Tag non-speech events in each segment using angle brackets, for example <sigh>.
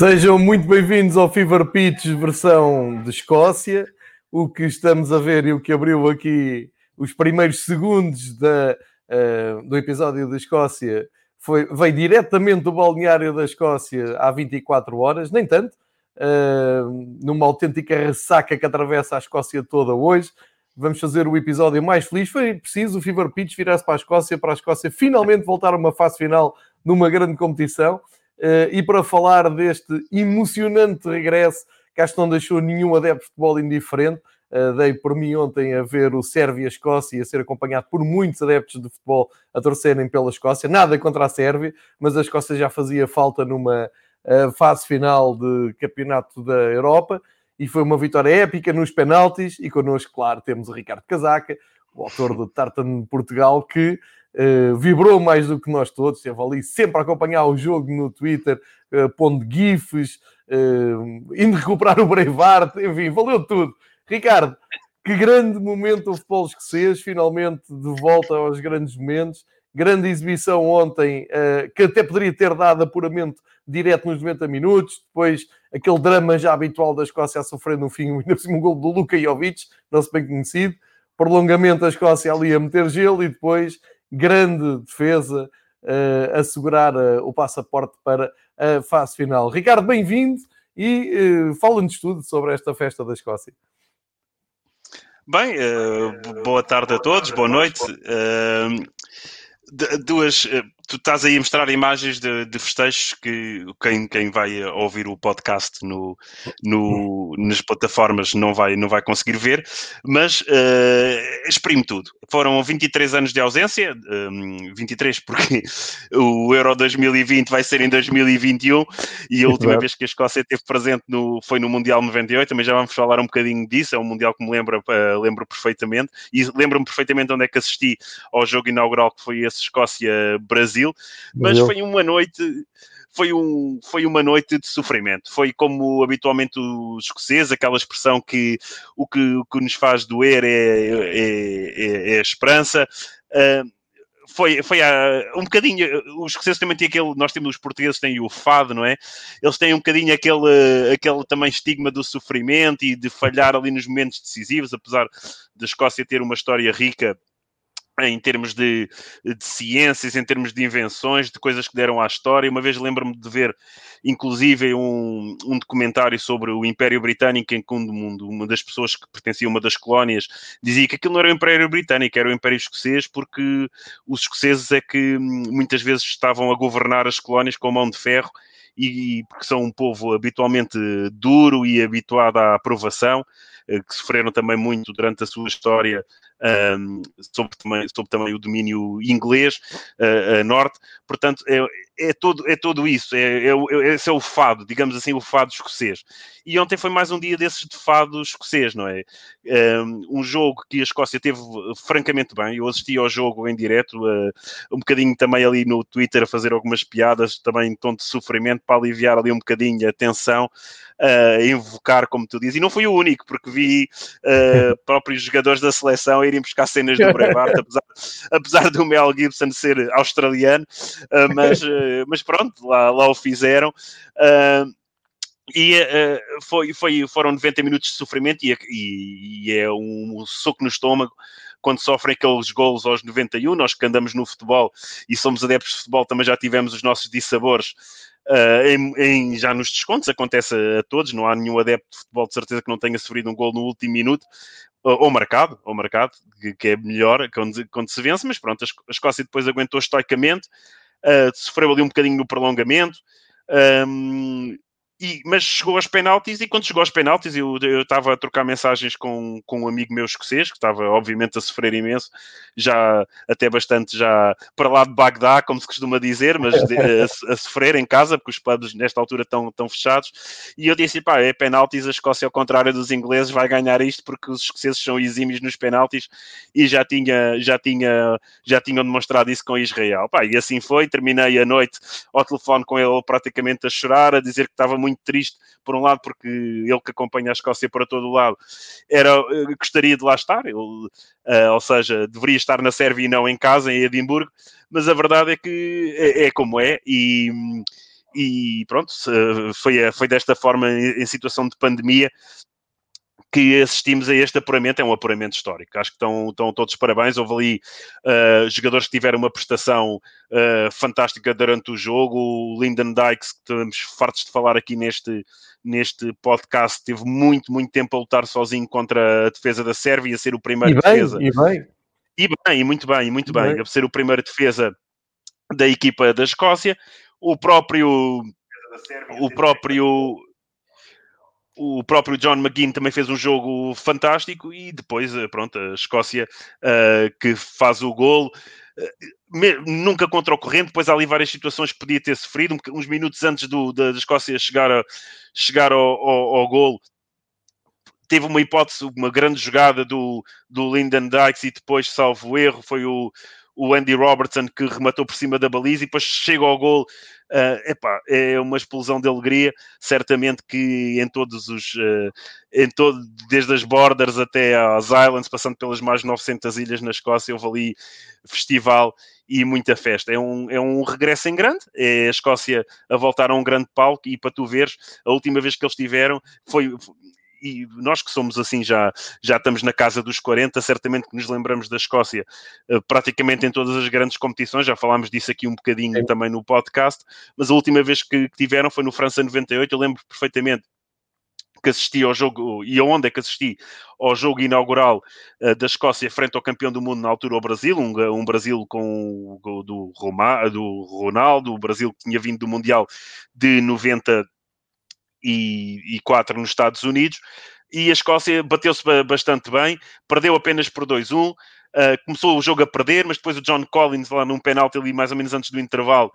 Sejam muito bem-vindos ao Fever Pitch versão de Escócia. O que estamos a ver e o que abriu aqui os primeiros segundos da, uh, do episódio da Escócia foi, veio diretamente do balneário da Escócia há 24 horas, nem tanto, uh, numa autêntica ressaca que atravessa a Escócia toda hoje. Vamos fazer o episódio mais feliz. Foi preciso o Fever Pitch virar-se para a Escócia, para a Escócia finalmente voltar a uma fase final numa grande competição. Uh, e para falar deste emocionante regresso, cá não deixou nenhum adepto de futebol indiferente. Uh, dei por mim ontem a ver o Sérvia-Escócia e a ser acompanhado por muitos adeptos de futebol a torcerem pela Escócia. Nada contra a Sérvia, mas a Escócia já fazia falta numa uh, fase final de campeonato da Europa e foi uma vitória épica nos penaltis. E connosco, claro, temos o Ricardo Casaca, o autor do Tartan Portugal, que Uh, vibrou mais do que nós todos, esteve ali sempre a acompanhar o jogo no Twitter, uh, pondo gifs, uh, indo recuperar o Breivart, enfim, valeu tudo. Ricardo, que grande momento o futebol escocês, finalmente de volta aos grandes momentos. Grande exibição ontem, que até poderia ter dado apuramento direto nos 90 minutos, depois aquele drama já habitual da Escócia a sofrer no fim, <laughs> um gol do Luka Jovic, não se bem conhecido, prolongamento da Escócia ali a meter gelo e depois grande defesa, uh, assegurar uh, o passaporte para a fase final. Ricardo, bem-vindo e uh, fala-nos tudo sobre esta festa da Escócia. Bem, boa tarde a todos, boa noite. duas, tu estás aí a mostrar imagens de, de festejos que quem, quem vai ouvir o podcast no, no, nas plataformas não vai, não vai conseguir ver, mas uh, exprime tudo. Foram 23 anos de ausência, um, 23 porque <laughs> o Euro 2020 vai ser em 2021 e a última vez que a Escócia esteve presente no, foi no Mundial 98, também já vamos falar um bocadinho disso, é um Mundial que me lembra, uh, lembro perfeitamente, e lembro-me perfeitamente onde é que assisti ao jogo inaugural que foi esse Escócia-Brasil, Brasil, mas Brasil. foi uma noite foi, um, foi uma noite de sofrimento. Foi como habitualmente os escoceses, aquela expressão que o que, o que nos faz doer é, é, é, é a esperança. Uh, foi, foi um bocadinho. Os escoceses também têm aquele. Nós temos os portugueses têm o fado, não é? Eles têm um bocadinho aquele, aquele também estigma do sofrimento e de falhar ali nos momentos decisivos, apesar da Escócia ter uma história rica em termos de, de, ciências, em termos de invenções, de coisas que deram à história. Uma vez lembro-me de ver, inclusive, um, um, documentário sobre o Império Britânico, em que um uma das pessoas que pertencia a uma das colónias dizia que aquilo não era o Império Britânico, era o Império Escocês, porque os escoceses é que hum, muitas vezes estavam a governar as colónias com mão de ferro e porque são um povo habitualmente duro e habituado à aprovação, que sofreram também muito durante a sua história um, sob, também, sob também o domínio inglês uh, a norte. Portanto, é, é, todo, é todo isso. É, é, é, esse é o fado, digamos assim, o fado escocês. E ontem foi mais um dia desses de fado escocês, não é? Um, jogo que a Escócia teve francamente bem. Eu assisti ao jogo em direto, uh, um bocadinho também ali no Twitter a fazer algumas piadas, também em tom de sofrimento, para aliviar ali um bocadinho a tensão, uh, a invocar, como tu dizes. E não fui o único, porque vi uh, <laughs> próprios jogadores da seleção irem buscar cenas do Brevard, apesar, apesar do Mel Gibson ser australiano, uh, mas, uh, <laughs> mas pronto, lá, lá o fizeram. e foi, foi, foram 90 minutos de sofrimento e, e, e é um, um soco no estômago quando sofrem aqueles golos aos 91, nós que andamos no futebol e somos adeptos de futebol, também já tivemos os nossos dissabores uh, em, em, já nos descontos, acontece a, a, todos, não há nenhum adepto de futebol de certeza que não tenha sofrido um gol no último minuto, ou, ou marcado, ou marcado, que, que, é melhor quando, quando se vence, mas pronto, a Escócia depois aguentou estoicamente, uh, sofreu ali um bocadinho no prolongamento, um, e, mas chegou aos penaltis e quando chegou aos penaltis eu estava a trocar mensagens com, com um amigo meu escocês que estava obviamente a sofrer imenso, já até bastante já para lá de Bagdá, como se costuma dizer, mas de, <laughs> a, a, sofrer em casa, porque os pubs nesta altura estão, estão fechados, e eu disse, pá, é penaltis, a Escócia ao contrário dos ingleses vai ganhar isto porque os escoceses são exímios nos penaltis e já tinha, já tinha, já tinham demonstrado isso com Israel. Pá, e assim foi, terminei a noite ao telefone com ele praticamente a chorar, a dizer que estava muito muito triste, por um lado, porque ele que acompanha a Escócia para todo o lado, era, eh, gostaria de lá estar, ele, uh, ou seja, deveria estar na Sérvia e não em casa, em Edimburgo, mas a verdade é que é, é como é, e, e pronto, foi, foi desta forma, em situação de pandemia, que assistimos a este apuramento, é um apuramento histórico. Acho que estão, estão todos parabéns. Houve ali uh, jogadores que tiveram uma prestação uh, fantástica durante o jogo. O Lyndon Dykes, que estamos fartos de falar aqui neste, neste podcast, teve muito, muito tempo a lutar sozinho contra a defesa da Sérvia, a ser o primeiro e bem, defesa. E bem. E bem, e muito bem, e muito e bem, bem. a ser o primeiro defesa da equipa da Escócia. O próprio o próprio o próprio John McGinn também fez um jogo fantástico e depois, eh, pronto, a Escócia uh, que faz o gol. Uh, nunca contra o corrente, depois há ali várias situações que podia ter sofrido, uns minutos antes do, da, Escócia chegar, a, chegar ao, ao, ao gol, teve uma hipótese, uma grande jogada do, do Lyndon Dykes e depois, salvo erro, foi o, o Andy Robertson que rematou por cima da baliza e depois chega ao gol. Uh, epá, é uma explosão de alegria, certamente que em todos os, uh, em todo, desde as borders até às Islands, passando pelas mais 900 ilhas na Escócia, houve ali festival e muita festa. É um, é um regresso em grande, é a Escócia a voltar a um grande palco e para tu veres, a última vez que eles tiveram foi, e nós que somos assim já, já estamos na casa dos 40, certamente que nos lembramos da Escócia uh, praticamente em todas as grandes competições, já falámos disso aqui um bocadinho Sim. também no podcast, mas a última vez que, que tiveram foi no França 98, eu lembro perfeitamente que assisti ao jogo, e onde é que assisti ao jogo inaugural uh, da Escócia frente ao campeão do mundo na altura, o Brasil, um, um Brasil com o do, Roma, do Ronaldo, o Brasil que tinha vindo do Mundial de 90 e, quatro nos Estados Unidos. E a Escócia bateu-se bastante bem, perdeu apenas por 2-1. Uh, ah, começou o jogo a perder, mas depois o John Collins, lá num penalti ali mais ou menos antes do intervalo,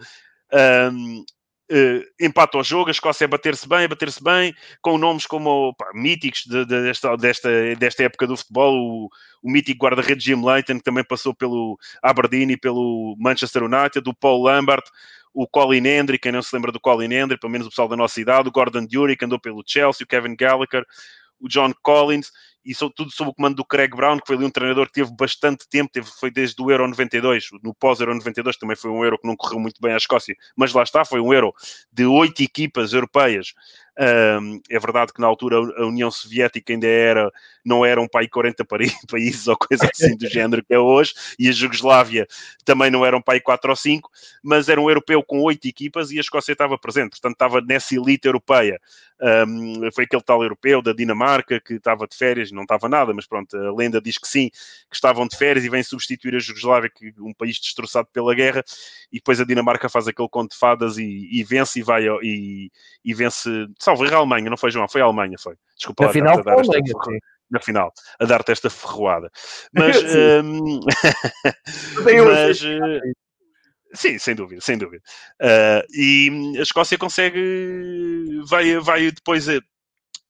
um, Uh, empata o jogo, a Escócia a bater-se bem, a bater-se bem, com nomes como pá, míticos de, de, desta, desta, desta época do futebol, o, o mítico guarda-redes Jim Leighton, que também passou pelo Aberdeen e pelo Manchester United, o Paul Lambert, o Colin Hendry, quem não se lembra do Colin Hendry, pelo menos o pessoal da nossa idade, o Gordon Dury, que andou pelo Chelsea, o Kevin Gallagher, o John Collins, e tudo sob o comando do Craig Brown, que foi ali um treinador que teve bastante tempo, teve, foi desde o Euro 92, no pós-Euro 92 também foi um Euro que não correu muito bem à Escócia, mas lá está, foi um Euro de oito equipas europeias um, é verdade que na altura a União Soviética ainda era, não eram para aí 40 países ou coisa assim do género que é hoje, e a Jugoslávia também não eram para aí 4 ou 5, mas era um europeu com 8 equipas e a Escócia estava presente, portanto estava nessa elite europeia. Um, foi aquele tal europeu da Dinamarca que estava de férias, não estava nada, mas pronto, a lenda diz que sim, que estavam de férias e vem substituir a Jugoslávia, que um país destroçado pela guerra, e depois a Dinamarca faz aquele conto de fadas e, e vence e vai e, e vence salvo erro a Alemanha, não foi João, foi a Alemanha, foi. Desculpa na final foi a Alemanha, sim. Na final, a dar-te esta ferroada. <laughs> Mas, um... <laughs> mas uh... sim, sem dúvida, sem dúvida. Uh, e a Escócia consegue, vai, vai depois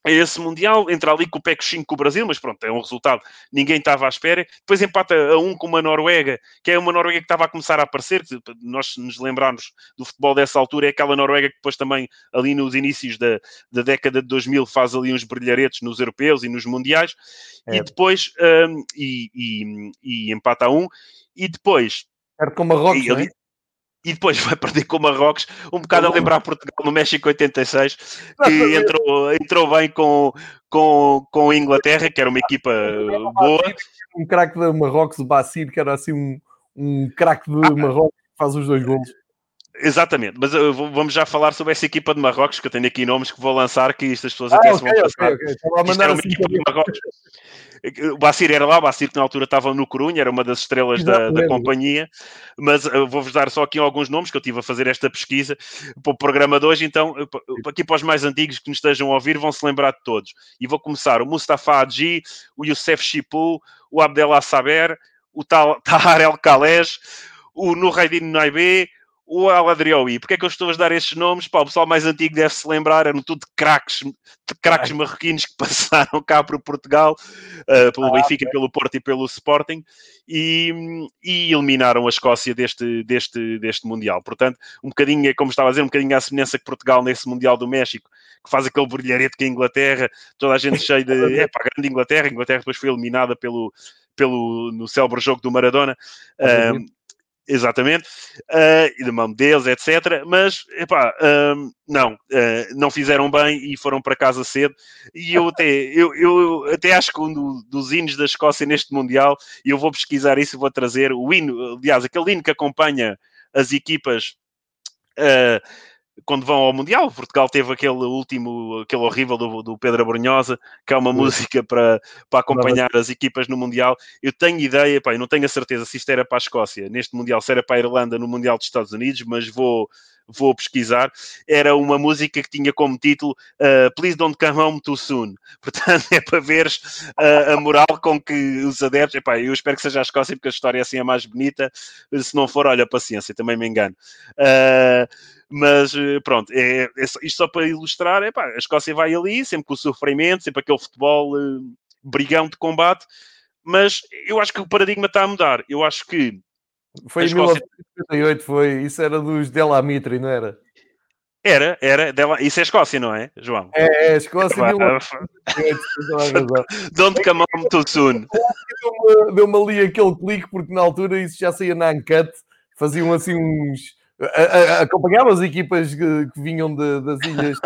a esse Mundial, entra ali com o pé 5 com o Brasil, mas pronto, é um resultado ninguém estava à espera. Depois empata a um com uma Noruega, que é uma Noruega que estava a começar a aparecer. Nós nos lembrarmos do futebol dessa altura, é aquela Noruega que depois também, ali nos inícios da, da década de 2000, faz ali uns brilharetes nos europeus e nos mundiais. É. E depois, um, e, e, e, empata a um. E depois... Era com Marrocos, e, ali, e depois <laughs> vai perder com o Marrocos, um bocado a lembrar Portugal no México 86, que entrou, entrou bem com, com, com a Inglaterra, que era uma equipa <laughs> boa. Um craque de Marrocos, o Bacir, que era assim um, um craque de ah, Marrocos que faz os dois golos. Exatamente, mas uh, vamos já falar sobre essa equipa de Marrocos, que eu tenho aqui nomes que vou lançar, que estas pessoas ah, até okay, se vão passar. Okay, okay. Isto era uma assim equipa de Marrocos. O Bacir era lá, o Bacir que na altura estava no Corunha, era uma das estrelas da, da, companhia, mas uh, vou-vos dar só aqui alguns nomes, que eu estive a fazer esta pesquisa para o programa de hoje, então uh, aqui para os mais antigos que nos estejam a ouvir vão se lembrar de todos. E vou começar, o Mustafa Adji, o Youssef Chipou, o Abdel Saber, o <laughs> Tahar El Khalej, o Noureddin Naibé, o Aladrioui. Porque é que eu estou a dar estes nomes? Pá, o pessoal mais antigo deve-se lembrar, eram tudo craques, craques marroquinos que <laughs> passaram cá para Portugal, uh, pelo ah, Benfica, pelo Porto e pelo Sporting, e, e, eliminaram a Escócia deste, deste, deste Mundial. Portanto, um bocadinho, como estava a dizer, um bocadinho à semelhança que Portugal nesse Mundial do México, que faz aquele brilharete que a Inglaterra, toda a gente <laughs> cheia de, é pá, grande Inglaterra, a Inglaterra depois foi eliminada pelo, pelo, no célebre jogo do Maradona. Uh, Exatamente, uh, e da mão deles, etc. Mas, epá, uh, não, uh, não fizeram bem e foram para casa cedo. E eu <laughs> até, eu, eu até acho que um do, dos hinos da Escócia neste Mundial, e eu vou pesquisar isso e vou trazer o hino, aliás, aquele hino que acompanha as equipas uh, quando vão ao Mundial, Portugal teve aquele último, aquele horrível do, do Pedro Abrunhosa, que é uma música para, para acompanhar as equipas no Mundial. Eu tenho ideia, pá, eu não tenho a certeza se isto era para a Escócia, neste Mundial, se era para a Irlanda no Mundial dos Estados Unidos, mas vou, vou pesquisar. Era uma música que tinha como título uh, Please Don't Come Home Too Soon. <laughs> Portanto, é para veres uh, a moral com que os adeptos. Epá, eu espero que seja a Escócia, porque a história assim é mais bonita. Se não for, olha, paciência, também me engano. Uh, mas pronto, é, é, isto só para ilustrar, é pá, a Escócia vai ali, sempre com o sofrimento, sempre aquele futebol brigão de combate, mas eu acho que o paradigma está a mudar. Eu acho que foi em Escócia... 1958, foi, isso era dos Delamitri, não era? Era, era, dela, isso é Escócia, não é, João? É, é Escócia. <laughs> Don't come home too soon. Deu-me ali aquele clique, porque na altura isso já saía na Uncut, faziam assim uns acompanhava as equipas que, que vinham de, das ilhas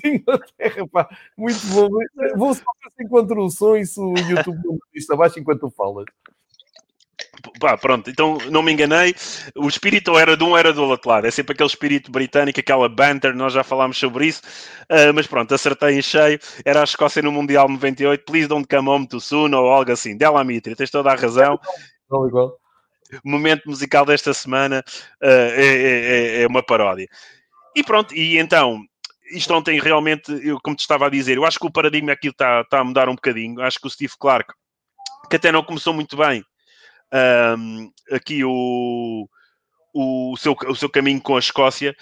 de Inglaterra, pá, muito bom. Vou só ver se encontro o som e se o YouTube não está abaixo enquanto tu falas. Pá, pronto, então não me enganei. O espírito era de um, era do outro lado. É sempre aquele espírito britânico, aquela banter, nós já falámos sobre isso. Uh, mas pronto, acertei em cheio. Era a Escócia no Mundial 98. Please don't come home too soon, ou algo assim. Dela Mitri, tens toda a razão. Igual, igual momento musical desta semana uh, é, é, é, uma paródia. E pronto, e então, isto ontem realmente, eu, como te estava a dizer, eu acho que o paradigma aqui está, está a mudar um bocadinho. Acho que o Steve Clark, que até não começou muito bem, um, aqui o, o, seu, o seu caminho com a Escócia,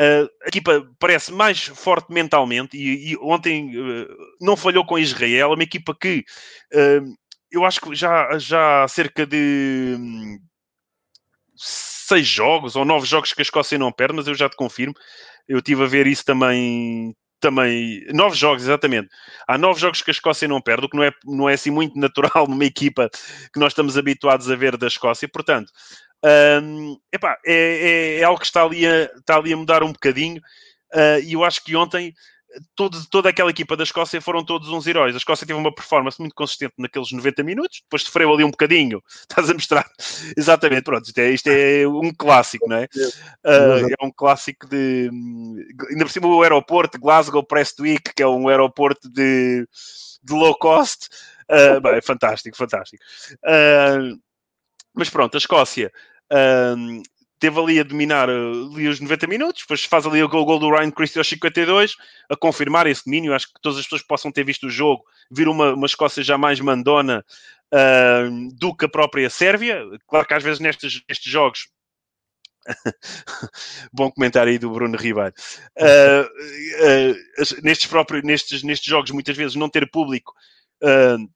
Uh, a equipa parece mais forte mentalmente e, e ontem uh, não falhou com Israel, é uma equipa que uh, eu acho que já, já há cerca de hum, seis jogos ou nove jogos que a Escócia não perde, mas eu já te confirmo. Eu estive a ver isso também. Também, nove jogos, exatamente. Há nove jogos que a Escócia não perde, o que não é, não é assim muito natural numa equipa que nós estamos habituados a ver da Escócia. Portanto, um, epá, é, é, é, algo que está ali a, está ali a mudar um bocadinho. Uh, e eu acho que ontem todo, toda aquela equipa da Escócia foram todos uns heróis. A Escócia teve uma performance muito consistente naqueles 90 minutos, depois sofreu ali um bocadinho. <laughs> Estás a mostrar? Exatamente, pronto. Isto é, isto é um clássico, não é? Uh, é um clássico de. Ainda por cima, o aeroporto Glasgow Prestwick, que é um aeroporto de, de low cost. Uh, <laughs> bem, é fantástico, fantástico. Uh, mas pronto, a Escócia teve ali a dominar uh, ali os 90 minutos, depois faz ali o gol, do Ryan Christie aos 52, a confirmar esse domínio. Acho que todas as pessoas possam ter visto o jogo, vir uma, uma Escócia já mais mandona uh, do que a própria Sérvia. Claro que às vezes nestes, nestes jogos <laughs> Bom comentário aí do Bruno Ribeiro. Uh, uh, nestes, próprios, nestes, nestes jogos, muitas vezes, não ter público uh,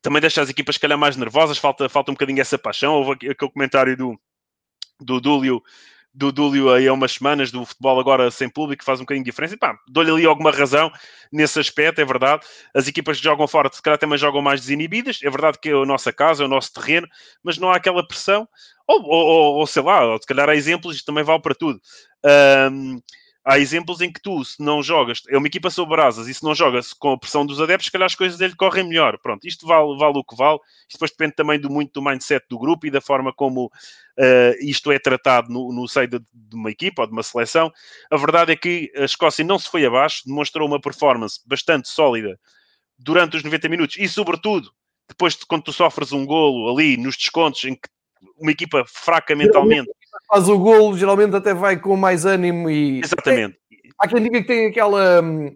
também deixa as equipas, se calhar, mais nervosas. Falta, falta um bocadinho essa paixão. Houve aquele comentário do, do Dúlio do Dúlio aí há umas semanas, do futebol agora sem público, faz um bocadinho de diferença. E pá, dou-lhe ali alguma razão nesse aspecto, é verdade. As equipas que jogam fora, se calhar também jogam mais desinibidas. É verdade que é a nossa casa, é o nosso terreno, mas não há aquela pressão. Ou, ou, ou sei lá, ou, se calhar há exemplos, isto também vale para tudo. Um, há exemplos em que tu, se não jogas, é uma equipa sobre brasas e se não jogas com a pressão dos adeptos, se calhar as coisas dele correm melhor. Pronto, isto vale, vale o que vale. Isto depois depende também do, muito do mindset do grupo e da forma como uh, isto é tratado no, no seio de, de, uma equipa ou de uma seleção. A verdade é que a Escócia não se foi abaixo, demonstrou uma performance bastante sólida durante os 90 minutos e, sobretudo, depois de quando tu sofres um golo ali nos descontos em que uma equipa fraca mentalmente faz o golo, geralmente até vai com mais ânimo e. Exatamente. há quem diga que tem aquela. Hum,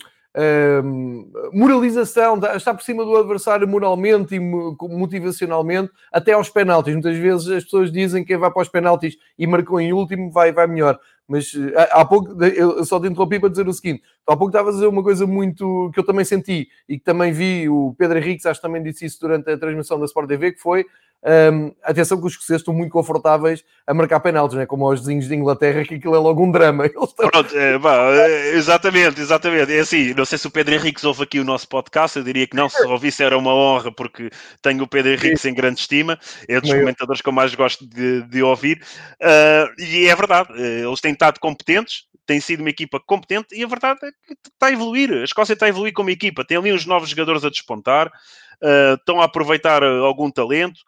hum, moralização, está por cima do adversário moralmente e motivacionalmente, até aos penaltis. Muitas vezes as pessoas dizem que quem vai para os penaltis e marcou em último vai, vai melhor. Mas eh, há pouco, eu só te interrompi para dizer o seguinte: há pouco estava a dizer uma coisa muito que eu também senti e que também vi o Pedro Henriques, acho que também disse isso durante a transmissão da Sport TV, que foi um, atenção que os escoceses estão muito confortáveis a marcar penaltis, né? como aos vizinhos de Inglaterra, que aquilo é logo um drama. <laughs> Estão... Pronto, é, bah, é, exatamente, exatamente. É assim, não sei se o Pedro Henrique ouve aqui o nosso podcast, eu diria que não, se ouvisse era uma honra, porque tenho o Pedro Henrique em grande estima, é dos comentadores que eu mais gosto de, de ouvir, uh, e é verdade, eh, eles têm estado competentes, tem sido uma equipa competente e a verdade é que está a evoluir. A Escócia está a evoluir como equipa. Tem ali uns novos jogadores a despontar, uh, estão a aproveitar algum talento.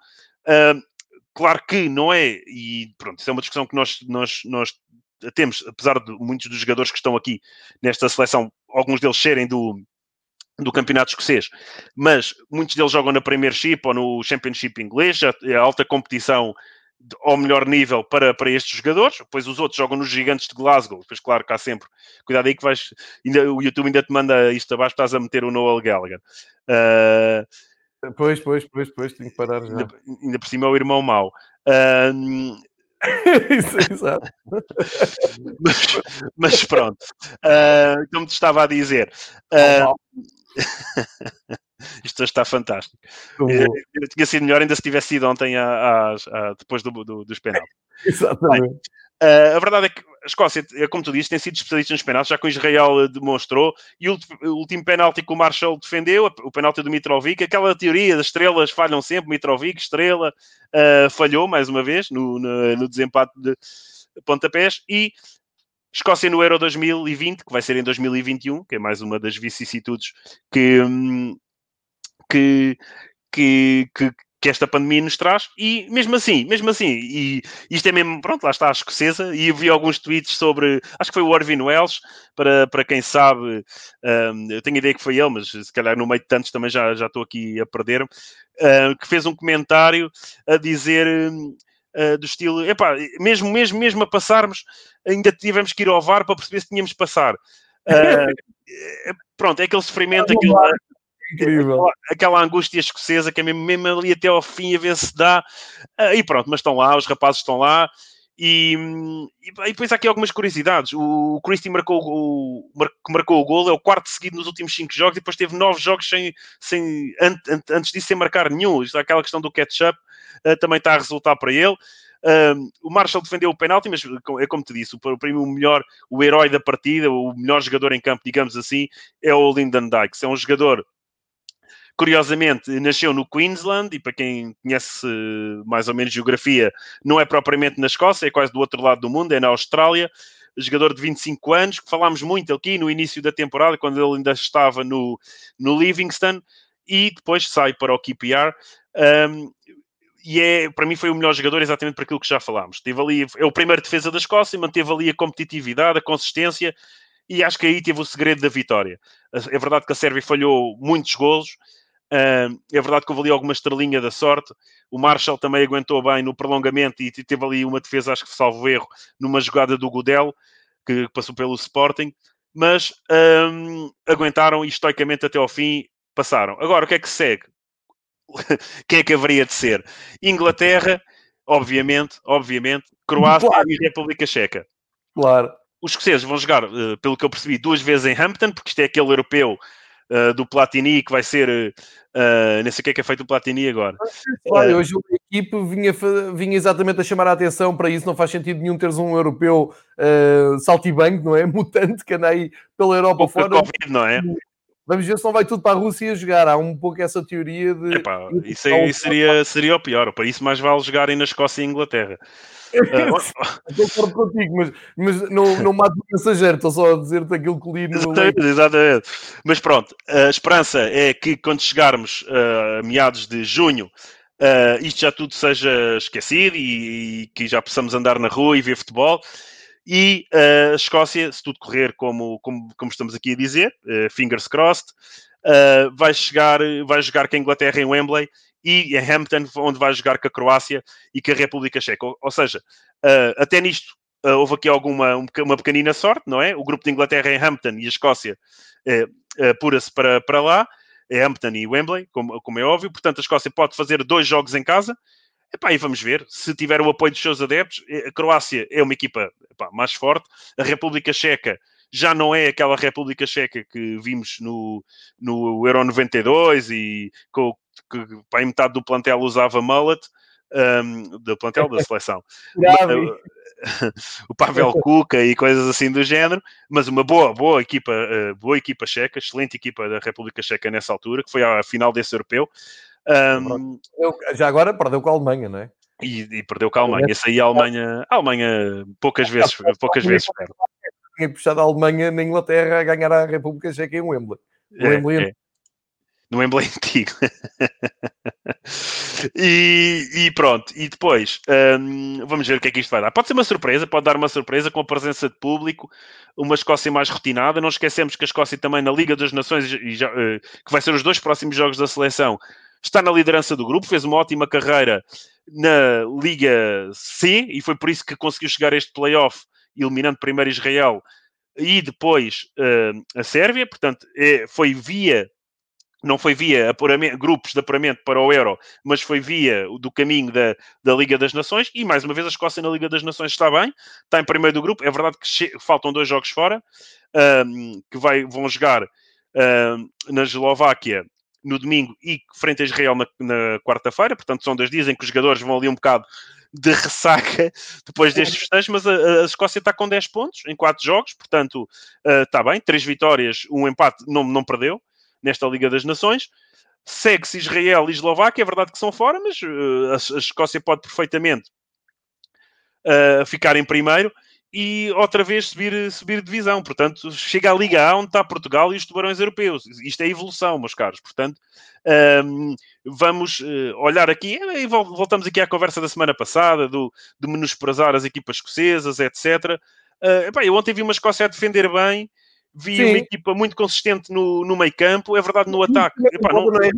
Uh, claro que não é, e pronto, isso é uma discussão que nós, nós, nós temos, apesar de muitos dos jogadores que estão aqui nesta seleção, alguns deles serem do, do campeonato escocês, mas muitos deles jogam na Premiership ou no Championship inglês, é alta competição ao melhor nível para, para estes jogadores, depois os outros jogam nos gigantes de Glasgow, depois claro que há sempre, cuidado aí que vais, ainda, o YouTube ainda te manda isto abaixo, estás a meter o Noel Gallagher. Uh, Pois, pois, pois, pois, tenho que parar já. Ainda, ainda por cima é o irmão mau. <laughs> exato. <laughs> mas, mas, pronto, uh, como te estava a dizer, uh, <laughs> isto está fantástico. Eu, tinha sido melhor ainda se tivesse sido ontem a, a, a, depois do, do, dos penaltis. <laughs> Exatamente. Uh, a verdade é que a Escócia, é como tu disse, tem sido especialista nos penaltis, já que o Israel demonstrou, e o, o último penalti que o Marshall defendeu, o penalti do Mitrovic, aquela teoria das estrelas falham sempre, Mitrovic, estrela, uh, falhou mais uma vez no, no, no desempate de pontapés, e Escócia no Euro 2020, que vai ser em 2021, que é mais uma das vicissitudes que, hum, que, que, que, que esta pandemia nos traz, e mesmo assim, mesmo assim, e isto é mesmo, pronto, lá está a escocesa, e eu vi alguns tweets sobre, acho que foi o Orvin Wells, para, para quem sabe, um, eu tenho a ideia que foi ele, mas se calhar no meio de tantos também já, já estou aqui a perder-me, uh, que fez um comentário a dizer... Uh, do estilo, epá, mesmo, mesmo, mesmo a passarmos, ainda tivemos que ir ao VAR para perceber se tínhamos de passar. Uh, <laughs> pronto, é aquele sofrimento, aquele, Incrível. Aquela, aquela, angústia escocesa que é mesmo, mesmo, ali até ao fim a ver se dá. Uh, e pronto, mas estão lá, os rapazes estão lá. E, e, e depois há aqui algumas curiosidades. O, Christie marcou o, mar, marcou o gol, é o quarto seguido nos últimos cinco jogos, e depois teve nove jogos sem, sem, antes disso sem marcar nenhum. Isto, aquela questão do catch-up uh, também está a resultar para ele. O Marshall defendeu o penalti, mas é como te disse, o, o, melhor, o herói da partida, o melhor jogador em campo, digamos assim, é o Lyndon Dykes. É um jogador Curiosamente, nasceu no Queensland e para quem conhece mais ou menos geografia, não é propriamente na Escócia, é quase do outro lado do mundo, é na Austrália. Jogador de 25 anos, que falámos muito aqui no início da temporada, quando ele ainda estava no, no Livingston, e depois sai para o QPR. Um, e é, para mim foi o melhor jogador exatamente por aquilo que já falámos. Teve ali, é o primeiro defesa da Escócia, manteve ali a competitividade, a consistência, e acho que aí teve o segredo da vitória. É verdade que a Sérvia falhou muitos golos, é verdade que houve ali alguma estrelinha da sorte. O Marshall também aguentou bem no prolongamento e teve ali uma defesa, acho que salvo erro, numa jogada do Godel, que passou pelo Sporting. Mas um, aguentaram e estoicamente até ao fim passaram. Agora, o que é que segue? <laughs> Quem é que haveria de ser? Inglaterra, obviamente, obviamente, Croácia Claro. e República Checa. Claro. Os escoceses vão jogar, eh, pelo que eu percebi, duas vezes em Hampton, porque isto é aquele europeu eh, do Platini que vai ser. eh, nem sei o que é que é feito o Platini agora. Claro, hoje a equipe vinha, vinha exatamente a chamar a atenção para isso. Não faz sentido nenhum teres um europeu uh, saltibanco, não é? <laughs> Mutante que anda aí pela Europa fora. Covid, não é? Vamos ver se não vai tudo para a Rússia jogar. Há um pouco essa teoria de. Epá, isso aí seria, seria o pior. Para isso, mais vale jogarem na Escócia e Inglaterra. <laughs> Concordo contigo, mas, mas não, não mato o mensageiro, estou só a dizer-te aquilo que li no. Exatamente, exatamente. Mas pronto, a esperança é que quando chegarmos eh, a meados de junho, eh, isto já tudo seja esquecido e, e que já possamos andar na rua e ver futebol. E eh, a Escócia, se tudo correr como, como, como estamos aqui a dizer, eh, fingers crossed, eh, vai chegar, vai jogar com a Inglaterra em Wembley e em Hampton, onde vai jogar com a Croácia e com a República Checa. Ou, ou seja, até nisto Uh, houve aqui alguma um uma pequenina sorte, não é? O grupo de Inglaterra em Hampton e a Escócia apura-se para, para lá, é Hampton e Wembley, como, como é óbvio. Portanto, a Escócia pode fazer dois jogos em casa. Epá, e vamos ver se tiver o apoio dos seus adeptos. Eh, A Croácia é uma equipa epá, mais forte. A República Checa já não é aquela República Checa que vimos no, no Euro 92 e com, que pá, metade do plantel usava mullet. um, do plantel da seleção <laughs> Grave. <laughs> o Pavel Kuka e coisas assim do género, mas uma boa, boa equipa, eh, boa equipa checa, excelente equipa da República Checa nessa altura, que foi à final desse europeu. Um, Eu- já agora perdeu com a Alemanha, não é? e, e perdeu com a Alemanha. Esse aí a Alemanha, a Alemanha poucas vezes, poucas vezes perde. Tinha puxado a Alemanha na Inglaterra a ganhar a República Checa em Wembley. É, Wembley é. No Wembley antigo. <laughs> e, e pronto, e depois hum, vamos ver o que é que isto vai dar. Pode ser uma surpresa, pode dar uma surpresa com a presença de público, uma Escócia mais rotinada. Não esquecemos que a Escócia também na Liga das Nações, já, eh, que vai ser os dois próximos jogos da seleção, está na liderança do grupo, fez uma ótima carreira na Liga C e foi por isso que conseguiu chegar a este playoff, eliminando primeiro Israel e depois eh, a Sérvia. Portanto, é, foi via não foi via grupos de apuramento para o Euro, mas foi via do caminho da, da Liga das Nações. E mais uma vez, a Escócia na Liga das Nações está bem, está em primeiro do grupo. É verdade que faltam dois jogos fora, ahm, que vai, vão jogar ahm, na Eslováquia no domingo e frente a Israel na, na quarta-feira. Portanto, são dois dias em que os jogadores vão ali um bocado de ressaca <laughs> depois destes festejos, mas a, a Escócia está com 10 pontos em 4 jogos, portanto ah, está bem, 3 vitórias, um empate, não, não perdeu nesta Liga das Nações. Segue-se Israel e Eslováquia, é verdade que são fora, mas uh, a, a Escócia pode perfeitamente uh, ficar em primeiro e outra vez subir, subir divisão. Portanto, chega à Liga A onde está Portugal e os tubarões europeus. Isto é evolução, meus caros. Portanto, um, vamos uh, olhar aqui e vol- voltamos aqui à conversa da semana passada do, de menosprezar as equipas escocesas, etc. Uh, epá, eu ontem vi uma Escócia a defender bem, vi Sim. uma equipa muito consistente no, no meio campo, é verdade, no ataque. Epá, não, é?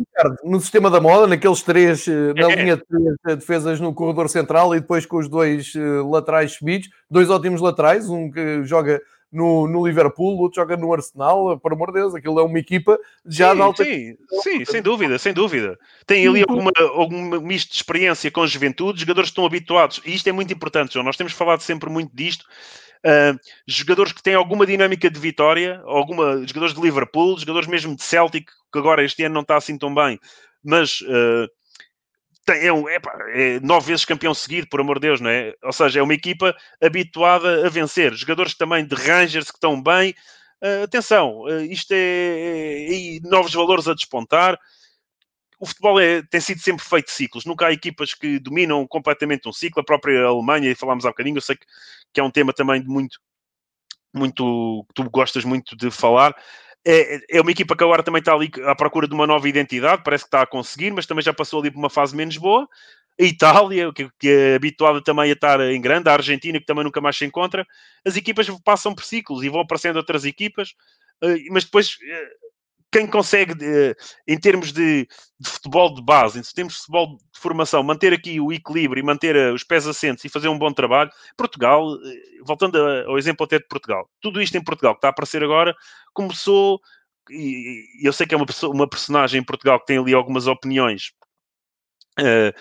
No sistema da moda, naqueles três, eh, na É. linha de três eh, defesas no corredor central e depois com os dois eh, laterais subidos, dois ótimos laterais, um que joga no, no Liverpool, outro joga no Arsenal, por amor de Deus, aquilo é uma equipa já sim, de alta sim, sim, sem dúvida, sem dúvida. Tem ali alguma, algum misto de experiência com juventude, jogadores que estão habituados, e isto é muito importante, João, nós temos falado sempre muito disto, ah, jogadores que têm alguma dinâmica de vitória, alguma, jogadores de Liverpool, jogadores mesmo de Celtic, que agora este ano não está assim tão bem, mas ah, tem- é, um, é nove vezes campeão seguido, por amor de Deus, não é? Ou seja, é uma equipa habituada a vencer. Jogadores também de Rangers que estão bem. Ah, atenção, ah, isto é, é- e novos valores a despontar. O futebol é- tem sido sempre feito de ciclos. Nunca há equipas que dominam completamente um ciclo. A própria Alemanha, e falámos há bocadinho, eu sei que, que é um tema também de muito, muito que tu gostas muito de falar. É, é uma equipa que agora também está ali à procura de uma nova identidade, parece que está a conseguir, mas também já passou ali por uma fase menos boa. A Itália, que, que é habituada também a estar em grande, a Argentina, que também nunca mais se encontra. As equipas passam por ciclos e vão aparecendo outras equipas, eh, mas depois eh, quem consegue, em termos de, de futebol de base, em termos de futebol de formação, manter aqui o equilíbrio e manter eh, os pés assentos e fazer um bom trabalho, Portugal, eh, voltando ao exemplo até de Portugal, tudo isto em Portugal que está a aparecer agora, começou, e, eu sei que é uma, uma personagem em Portugal que tem ali algumas opiniões eh,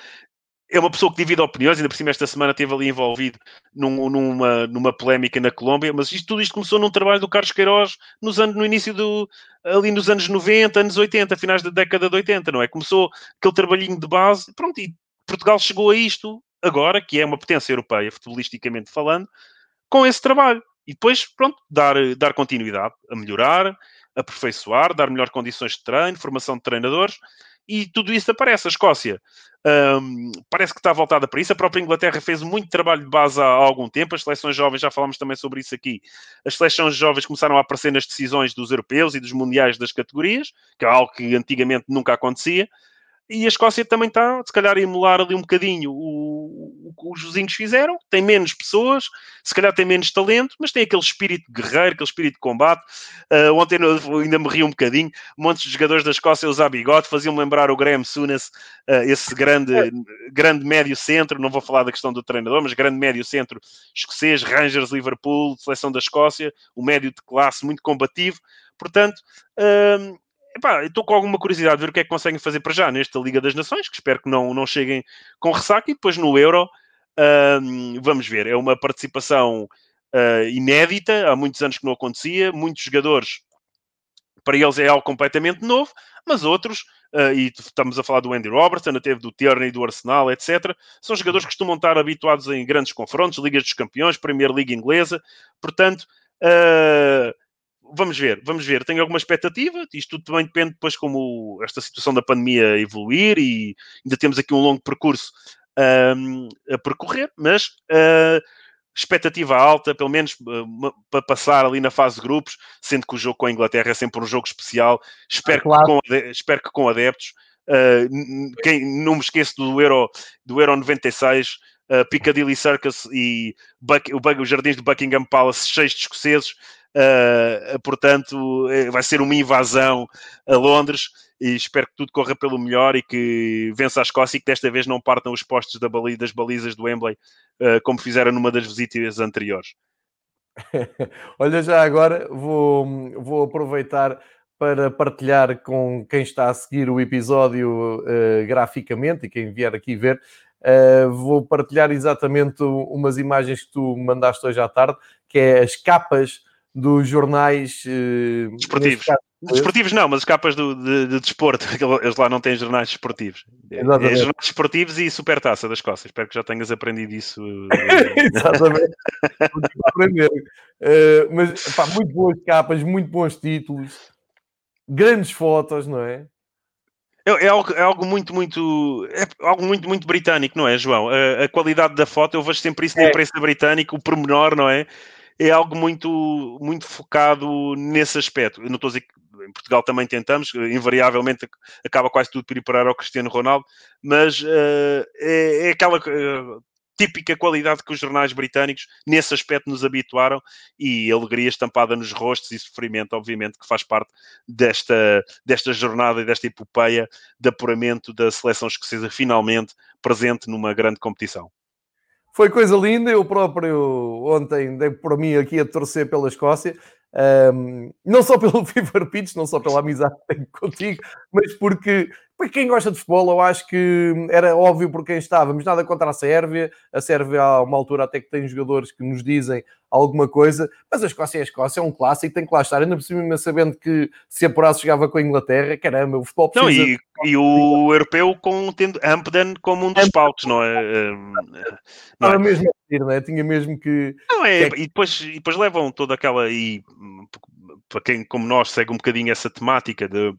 é uma pessoa que divide opiniões, ainda por cima esta semana esteve ali envolvido num, numa, numa polémica na Colômbia, mas isto, tudo isto começou num trabalho do Carlos Queiroz nos anos, no início do, ali nos anos 90, anos 80, finais da década de 80, não é? Começou aquele trabalhinho de base, pronto, e Portugal chegou a isto agora, que é uma potência europeia, futebolisticamente falando, com esse trabalho. E depois, pronto, dar, dar continuidade, a melhorar, aperfeiçoar, dar melhores condições de treino, formação de treinadores, e tudo isso aparece. A Escócia um, parece que está voltada para isso. A própria Inglaterra fez muito trabalho de base há, há, algum tempo. As seleções jovens, já falámos também sobre isso aqui. As seleções jovens começaram a aparecer nas decisões dos europeus e dos mundiais das categorias, que é algo que antigamente nunca acontecia. E a Escócia também está, se calhar, a emular ali um bocadinho o, o que os vizinhos fizeram. Tem menos pessoas, se calhar tem menos talento, mas tem aquele espírito guerreiro, aquele espírito de combate. Uh, ontem ainda me ri um bocadinho. Montes de jogadores da Escócia usar bigode faziam-me lembrar o Graham Souness, uh, esse grande, grande médio centro. Não vou falar da questão do treinador, mas grande médio centro escocês, Rangers, Liverpool, seleção da Escócia, o médio de classe muito combativo. Portanto, uh, Epá, estou com alguma curiosidade de ver o que é que conseguem fazer para já nesta Liga das Nações, que espero que não, não cheguem com ressaca, e depois no Euro, vamos ver. É uma participação uh, inédita, há muitos anos que não acontecia, muitos jogadores, para eles é algo completamente novo, mas outros, uh, e estamos a falar do Andy Robertson, até do Tierney, do Arsenal, etc., são jogadores que costumam estar habituados em grandes confrontos, Ligas dos Campeões, Premier League inglesa, portanto. Uh, vamos ver, vamos ver. Tenho alguma expectativa. Isto tudo também depende depois como esta situação da pandemia evoluir e ainda temos aqui um longo percurso um, a percorrer, mas uh, expectativa alta, pelo menos uh, para passar ali na fase de grupos, sendo que o jogo com a Inglaterra é sempre um jogo especial. Espero, claro. que, com, espero que com adeptos. Uh, quem, não me esqueço do Euro, do Euro 96, uh, Piccadilly Circus e Buck, o, os jardins de Buckingham Palace cheios de escoceses. Uh, portanto, eh, vai ser uma invasão a Londres e espero que tudo corra pelo melhor e que vença a Escócia e que desta vez não partam os postos da das balizas do Wembley uh, como fizeram numa das visitas anteriores. <laughs> Olha, já agora vou, vou aproveitar para partilhar com quem está a seguir o episódio uh, graficamente e quem vier aqui ver. Uh, vou partilhar exatamente umas imagens que tu mandaste hoje à tarde, que é as capas dos jornais uh, desportivos. Caso, desportivos não, mas as capas do, de, de, desporto, <laughs> eles lá não têm jornais desportivos. É, é jornais desportivos e supertaça das costas. Espero que já tenhas aprendido isso. <laughs> Exatamente. aprender. Uh, mas pá, muito boas capas, muito bons títulos, grandes fotos, não é? É, é, algo, é algo muito, muito. É algo muito, muito britânico, não é, João? A, a qualidade da foto, eu vejo sempre isso na é. imprensa britânica, o pormenor, não é? É algo muito, muito focado nesse aspecto. Eu não estou a dizer que em Portugal também tentamos, invariavelmente acaba quase tudo por ir parar ao Cristiano Ronaldo, mas uh, é, é, aquela uh, típica qualidade que os jornais britânicos nesse aspecto nos habituaram e alegria estampada nos rostos e sofrimento, obviamente, que faz parte desta, desta jornada e desta epopeia de apuramento da seleção escocesa finalmente presente numa grande competição. Foi coisa linda, eu próprio ontem dei por mim aqui a torcer pela Escócia, um, não só pelo <laughs> Fever Pitch, não só pela amizade que tenho contigo, mas porque para quem gosta de futebol, eu acho que era óbvio por quem estávamos, nada contra a Sérvia. A Sérvia, há uma altura, até que tem jogadores que nos dizem alguma coisa, mas a Escócia é a Escócia, é um clássico, tem que lá estar. Ainda por cima, sabendo que se apurasse, chegava com a Inglaterra, caramba, o futebol precisa. Não, e, e o europeu com tendo Ampden como um dos palcos, não é? Não é? mesmo a não é? Tinha mesmo que. Não, é, é... E, depois, e depois levam toda aquela. E, para quem, como nós, segue um bocadinho essa temática de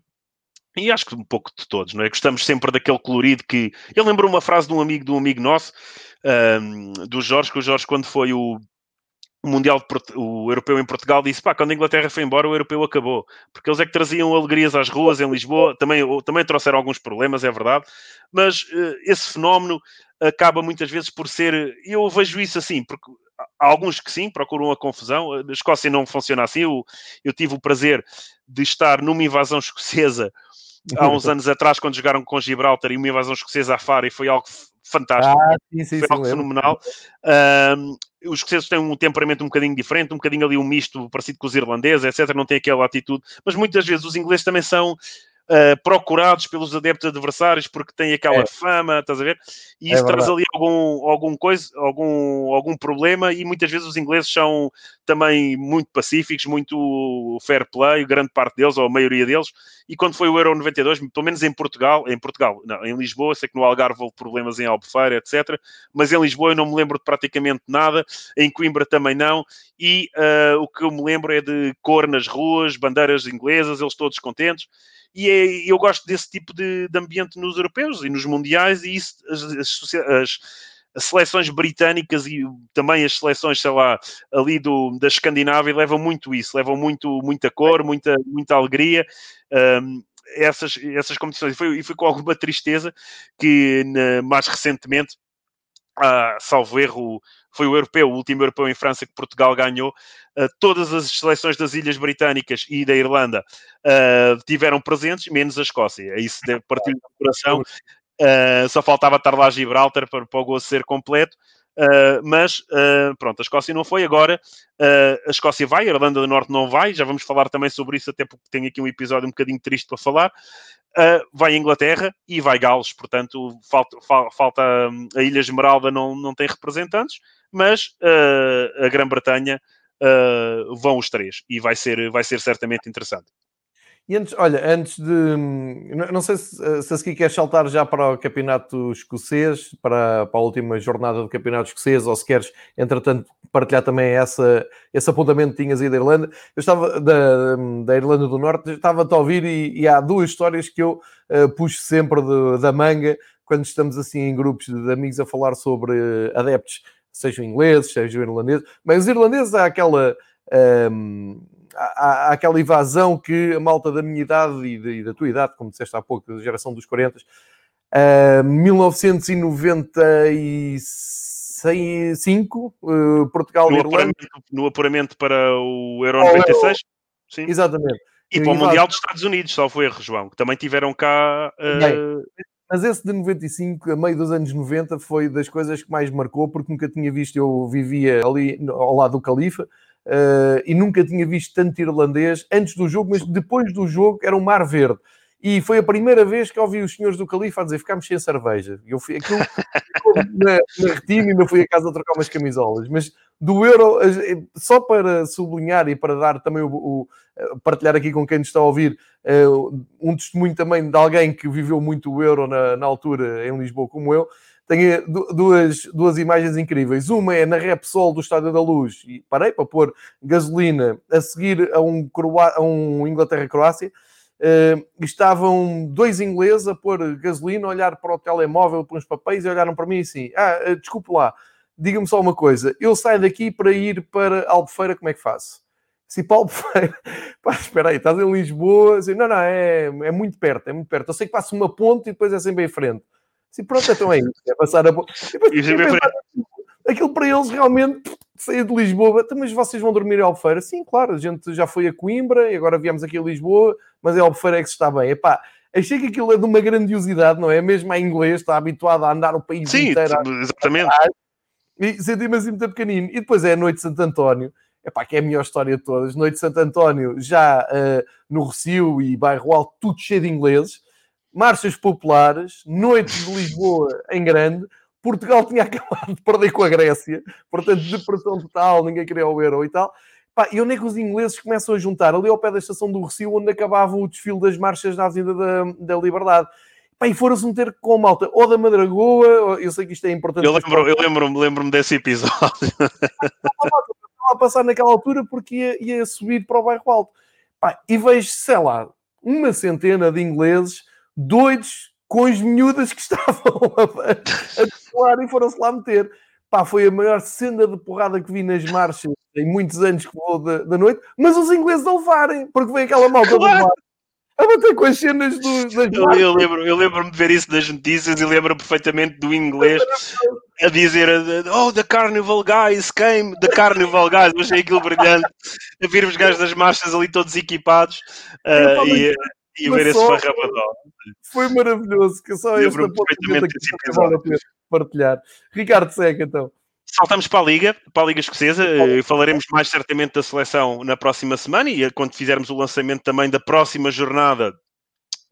e acho que um pouco de todos, não é? Gostamos sempre daquele colorido que. Eu lembro uma frase de um amigo de um amigo nosso, um, do Jorge, que o Jorge, quando foi o, o Mundial, o Europeu em Portugal, disse: pá, quando a Inglaterra foi embora, o Europeu acabou. Porque eles é que traziam alegrias às ruas em Lisboa, também, também trouxeram alguns problemas, é verdade, mas uh, esse fenómeno acaba muitas vezes por ser. Eu vejo isso assim, porque há alguns que sim, procuram a confusão. A Escócia não funciona assim. Eu, eu tive o prazer de estar numa invasão <laughs> escocesa há uns anos atrás, quando jogaram com Gibraltar e uma invasão escocesa à Fara, e foi algo fantástico, ah, sim, sim, foi sim, algo fenomenal. Um, os escoceses têm um temperamento um bocadinho diferente, um bocadinho ali um misto parecido com os irlandeses, etc. Não tem aquela atitude, mas muitas vezes os ingleses também são uh, procurados pelos adeptos adversários porque têm aquela é. fama, estás a ver? E é isso é traz ali algum, algum, coisa, algum, algum problema e muitas vezes os ingleses são também muito pacíficos, muito fair play, grande parte deles, ou a maioria deles, e quando foi o Euro 92, pelo menos em Portugal, em Portugal, não, em Lisboa, sei que no Algarve houve problemas em Albufeira, etc., mas em Lisboa eu não me lembro de praticamente nada, em Coimbra também não, e uh, o que eu me lembro é de cor nas ruas, bandeiras inglesas, eles todos contentes, e é, eu gosto desse tipo de, de, ambiente nos europeus e nos mundiais, e isso, as, as, as, as, seleções britânicas e também as seleções, sei lá, ali do, da Escandinávia levam muito isso, levam muito, muita cor, muita, muita alegria. Um, essas, essas competições, e foi, e foi com alguma tristeza que na, mais recentemente, ah, salvo erro, foi o europeu, o último europeu em França que Portugal ganhou. Uh, todas as seleções das Ilhas Britânicas e da Irlanda uh, tiveram presentes, menos a Escócia. Isso deve partir do coração. Uh, só faltava estar lá Gibraltar para, para o gozo ser completo. Uh, mas uh, pronto, a Escócia não foi. Agora uh, a Escócia vai, a Irlanda do Norte não vai. Já vamos falar também sobre isso, até porque tenho aqui um episódio um bocadinho triste para falar. vai a Inglaterra e vai Gales, portanto, falta, falta um, a Ilha Esmeralda, não, não tem representantes, mas a Grã-Bretanha vão os três e vai ser, vai ser certamente interessante. E antes, olha, antes de. Não sei se, se a queres saltar já para o campeonato escocês, para, para a última jornada do campeonato escocês, ou se queres, entretanto, partilhar também essa, esse apontamento que tinhas aí da Irlanda. Eu estava da, da Irlanda do Norte, estava-te a ouvir e, e, há duas histórias que eu uh, puxo sempre de, da manga quando estamos assim em grupos de amigos a falar sobre adeptos, sejam ingleses, sejam irlandeses. Mas os irlandeses há aquela. Um, ehm, há, há, aquela evasão que a malta da minha idade e, de, e da tua idade, como disseste há pouco, da geração dos 40, uh, 1995, uh, Portugal no e Irlanda. Apuramento, no apuramento para o Euro 96? Sim. Exatamente. E para o Mundial dos Estados Unidos, só foi erro, João, que também tiveram cá. Uh... Mas esse de 95, a meio dos anos 90, foi das coisas que mais marcou, porque nunca tinha visto. Eu vivia ali ao lado do Califa, uh, e nunca tinha visto tanto irlandês antes do jogo, mas depois do jogo era um mar verde. E foi a primeira vez que ouvi os senhores do Califa a dizer ficámos sem cerveja. Eu fui aquilo na, na retina e ainda fui a casa trocar umas camisolas. Mas do Euro, só para sublinhar e para dar também o, o partilhar aqui com quem nos está a ouvir um testemunho também de alguém que viveu muito o Euro na, na altura em Lisboa como eu tenho duas, duas imagens incríveis. Uma é na Repsol do Estádio da Luz, e parei para pôr gasolina a seguir a um, a um Inglaterra-Croácia. Uh, estavam dois ingleses a pôr gasolina, a olhar para o telemóvel, para uns papéis e olharam para mim assim: Ah, uh, desculpe lá, diga-me só uma coisa, eu saio daqui para ir para Albufeira, como é que faço? Se para Albufeira, <laughs> pá, espera aí, estás em Lisboa, assim, não, não, é, é muito perto, é muito perto. Eu sei que passo uma ponte e depois é sempre em frente. Sim, pronto, então é isso. É passar a. Depois, aquilo para eles realmente sair de Lisboa. Então, mas vocês vão dormir em Albufeira? Sim, claro, a gente já foi a Coimbra e agora viemos aqui a Lisboa, mas em Albufeira é que se está bem. Epá, achei que aquilo é de uma grandiosidade, não é? Mesmo a inglês, está habituado a andar o país Sim, inteiro. Sim, exatamente. E senti-me assim muito pequenino. E depois é a Noite de Santo António. Epá, que é a melhor história de todas. Noite de Santo António, já uh, no Recio e Bairro Alto, tudo cheio de ingleses marchas populares, noites de Lisboa em grande. Portugal tinha <laughs> acabado de perder com a Grécia, portanto, depressão total, ninguém queria o euro e tal. Pá, e onde é que os ingleses começam a juntar? Ali ao pé da estação do Recio, onde acabava o desfile das marchas na Avenida da, da Liberdade. Pá, e foram-se meter com a malta ou da Madragoa, eu sei que isto é importante. Eu lembro-me eu lembro lembro desse episódio. Estava a passar naquela altura porque ia, ia subir para o bairro alto. Pá, e vejo, sei lá, uma centena de ingleses doidos com as miúdas que <laughs> estavam a, a e foram-se lá meter. Pá, foi a maior senda de porrada que vi nas marchas em muitos anos que vou da, da noite, mas os ingleses a levarem, porque veio aquela malta claro. do mar a bater com as cenas do, das eu, eu lembro Eu lembro-me de ver isso nas notícias e lembro perfeitamente do inglês a dizer Oh, the Carnival Guys came, the Carnival Guys, eu achei aquilo brilhante, a vir os gajos das marchas ali todos equipados uh, e, e ver esse farrabadão. Foi maravilhoso, que só este apontamento aqui partilhar. Ricardo Seca, então. Saltamos para a Liga, para a Liga Escocesa. Eh, falaremos mais certamente da seleção na próxima semana e eh, quando fizermos o lançamento também da próxima jornada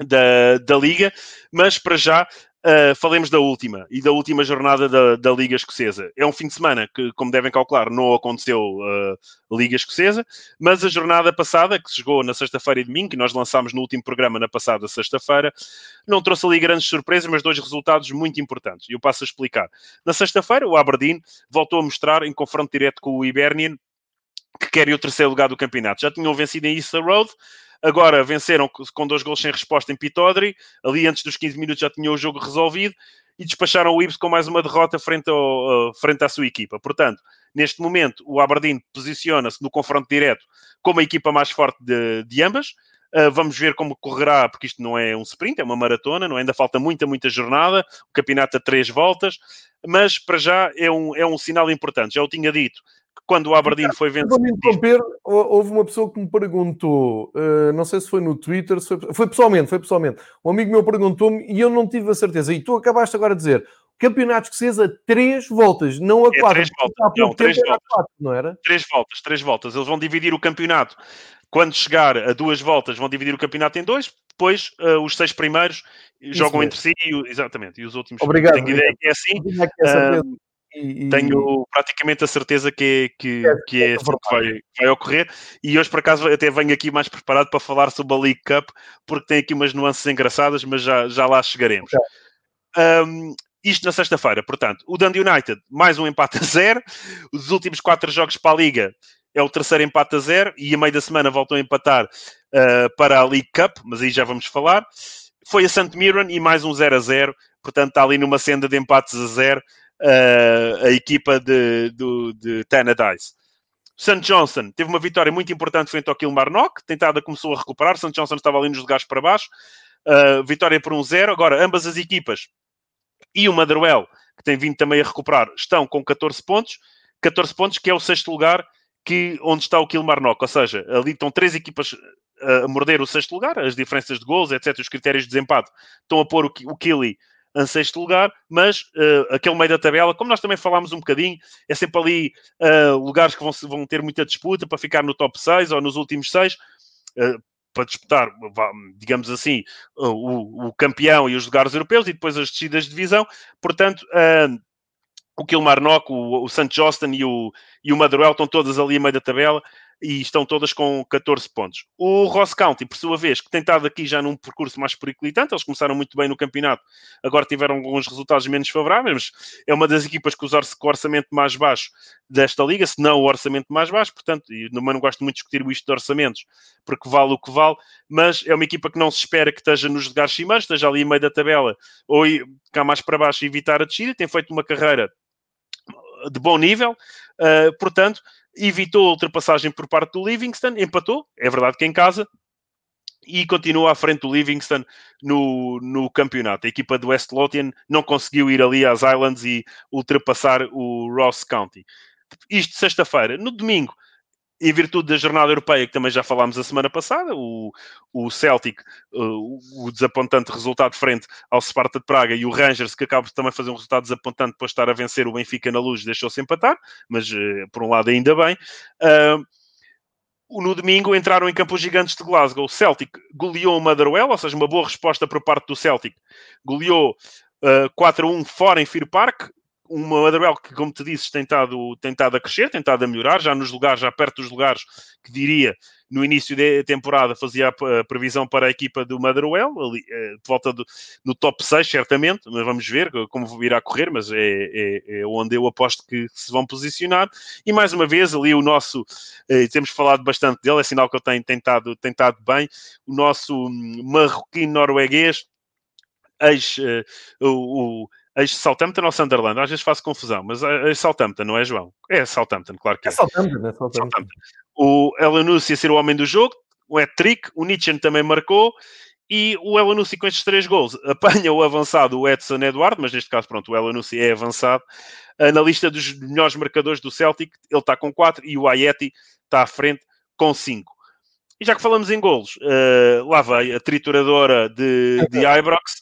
da, da Liga, mas para já Uh, falemos da última e da última jornada da, da, Liga Escocesa. É um fim de semana que, como devem calcular, não aconteceu uh, Liga Escocesa, mas a jornada passada, que se jogou na sexta-feira e domingo, que nós lançámos no último programa na passada sexta-feira, não trouxe ali grandes surpresas, mas dois resultados muito importantes. E eu passo a explicar. Na sexta-feira, o Aberdeen voltou a mostrar, em confronto direto com o Hibernian, que querem o terceiro lugar do campeonato. Já tinham vencido em Easter Road, Agora venceram com dois gols sem resposta em Pitodri. Ali antes dos 15 minutos já tinham o jogo resolvido e despacharam o Ibs com mais uma derrota frente, ao, uh, frente à sua equipa. Portanto, neste momento, o Aberdeen posiciona-se no confronto direto como a equipa mais forte de, de ambas. Uh, vamos ver como correrá, porque isto não é um sprint, é uma maratona, não é? ainda falta muita, muita jornada. O campeonato a três voltas, mas para já é um, é um sinal importante. Já o tinha dito quando o Aberdeen foi vencido. houve uma pessoa que me perguntou, uh, não sei se foi no Twitter, foi, foi, pessoalmente, foi pessoalmente. Um amigo meu perguntou-me e eu não tive a certeza. E tu acabaste agora de dizer, campeonato escocês a três voltas, não a é quatro. Três voltas, não, três voltas. Quatro, não era? Três voltas, três voltas. Eles vão dividir o campeonato. Quando chegar a duas voltas, vão dividir o campeonato em dois. Depois, uh, os seis primeiros Isso jogam mesmo. entre si, e, exatamente, e os últimos. Obrigado. Tenho ideia que é assim. Uh, e, Tenho praticamente a certeza que, que, é, que é, é assim que vai, vai ocorrer. E hoje, por acaso, até venho aqui mais preparado para falar sobre a League Cup, porque tem aqui umas nuances engraçadas, mas já, já lá chegaremos. Um, isto na sexta-feira, portanto, o Dundee United, mais um empate a zero. Os últimos quatro jogos para a Liga é o terceiro empate a zero. E a meio da semana voltam a empatar uh, para a League Cup, mas aí já vamos falar. Foi a St. Mirren e mais um 0 a 0. Portanto, está ali numa senda de empates a zero uh, a equipa de, de, de Tannadice. St. Johnson teve uma vitória muito importante frente ao Kilmarnock, tentada começou a recuperar, St. Johnson estava ali nos lugares para baixo, uh, vitória por 1-0. Um Agora, ambas as equipas e o Motherwell, que tem vindo também a recuperar, estão com 14 pontos, 14 pontos, que é o sexto lugar que, onde está o Kilmarnock, ou seja, ali estão três equipas a morder o sexto lugar, as diferenças de gols, etc., os critérios de desempate estão a pôr o, o Killy em sexto lugar, mas uh, aquele meio da tabela, como nós também falámos um bocadinho, é sempre ali uh, lugares que vão, vão ter muita disputa para ficar no top 6 ou nos últimos 6. Uh, eh, para disputar, digamos assim, o, o, campeão e os lugares europeus e depois as descidas de divisão. Portanto, o Kilmarnock, o, o St. Johnston e o, e o estão todas ali a meio da tabela e estão todas com 14 pontos. O Ross County, por sua vez, que tem estado aqui já num percurso mais periclitante, eles começaram muito bem no campeonato, agora tiveram alguns resultados menos favoráveis, mas é uma das equipas com, o orçamento mais baixo desta liga, se não o orçamento mais baixo, portanto, e não, não gosto muito de discutir isto de orçamentos, porque vale o que vale, mas é uma equipa que não se espera que esteja nos lugares cimeiros, esteja ali em meio da tabela, ou cá mais para baixo evitar a descida, tem feito uma carreira de bom nível, uh, portanto, evitou a ultrapassagem por parte do Livingston, empatou, é verdade que em casa, e continua à frente do Livingston no, no campeonato. A equipa do West Lothian não conseguiu ir ali às Islands e ultrapassar o Ross County. Isto sexta-feira. No domingo, em virtude da jornada europeia, que também já falámos a semana passada, o, o Celtic, uh, o desapontante resultado frente ao Sparta de Praga e o Rangers, que acaba de também fazer um resultado desapontante depois de estar a vencer o Benfica na luz, deixou-se empatar, mas uh, por um lado ainda bem. Uh, no domingo entraram em Campos Gigantes de Glasgow. O Celtic goleou o Motherwell, ou seja, uma boa resposta por parte do Celtic. Goleou uh, 4 a 1 fora em Fir Park uma Motherwell que, como te disse, tem estado, tem estado a crescer, tem estado a melhorar, já nos lugares, já perto dos lugares que diria no início da temporada fazia a previsão para a equipa do Motherwell, ali, eh, de volta do, no top 6, certamente, mas vamos ver como irá correr, mas é, é, é, onde eu aposto que se vão posicionar. E mais uma vez, ali o nosso, eh, temos falado bastante dele, é sinal que ele tem tentado, tentado bem, o nosso hum, marroquino norueguês, ex, uh, o, o ex-Southampton ou Sunderland? Às vezes faço confusão, mas ex-Southampton, não é, João? É Southampton, claro que é. É Southampton, é Southampton. Southampton. O Elanussi a ser o homem do jogo, o hat-trick, o Nietzsche também marcou, e o Elanussi com estes três gols <laughs> apanha o avançado o Edson Eduardo, mas neste caso, pronto, o Elanussi é avançado. Na lista dos melhores marcadores do Celtic, ele está com 4 e o Ayeti está à frente com 5. E já que falamos em golos, uh, lá vai a trituradora de, de Ibrox,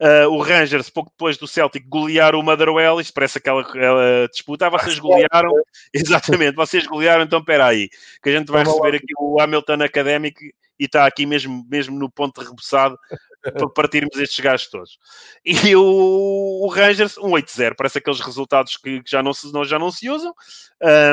Uh, o Rangers, pouco depois do Celtic, golear o Motherwell. Isto parece aquela, aquela disputa. Ah, vocês golearam. <laughs> Exatamente, vocês golearam, então espera aí. Que a gente vai receber aqui o Hamilton Académico e está aqui mesmo, mesmo no ponto de reboçado <laughs> para partirmos estes gajos todos. E o, o Rangers, um 8-0, parece aqueles resultados que, que já, não se, já não se usam.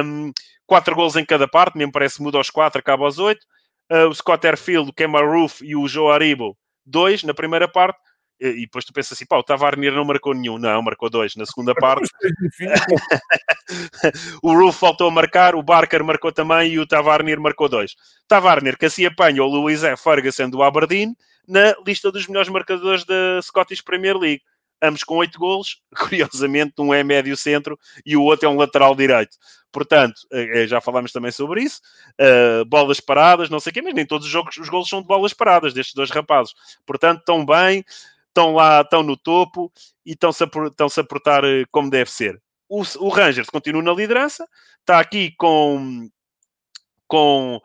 Um, quatro gols em cada parte, mesmo parece que muda aos quatro, acaba aos oito. Uh, o Scott Airfield, o Kemar Roof e o Joe Aribo, dois na primeira parte. E depois tu pensas assim, pá, o Tavarnier não marcou nenhum. Não, marcou dois na segunda parte. <laughs> o Roof faltou a marcar, o Barker marcou também e o Tavarnier marcou dois. Tavarnier que assim apanha o Luís F. Ferguson do Aberdeen na lista dos melhores marcadores da Scottish Premier League. Ambos com oito golos. <laughs> Curiosamente, um é médio centro e o outro é um lateral direito. Portanto, eh, eh, já falámos também sobre isso. Uh, bolas paradas, não sei o quê, mas nem todos os jogos, os golos são de bolas paradas destes dois rapazes. Portanto, estão bem estão lá, estão no topo e estão-se a, a portar eh, como deve ser. O, o Rangers continua na liderança, está aqui com, com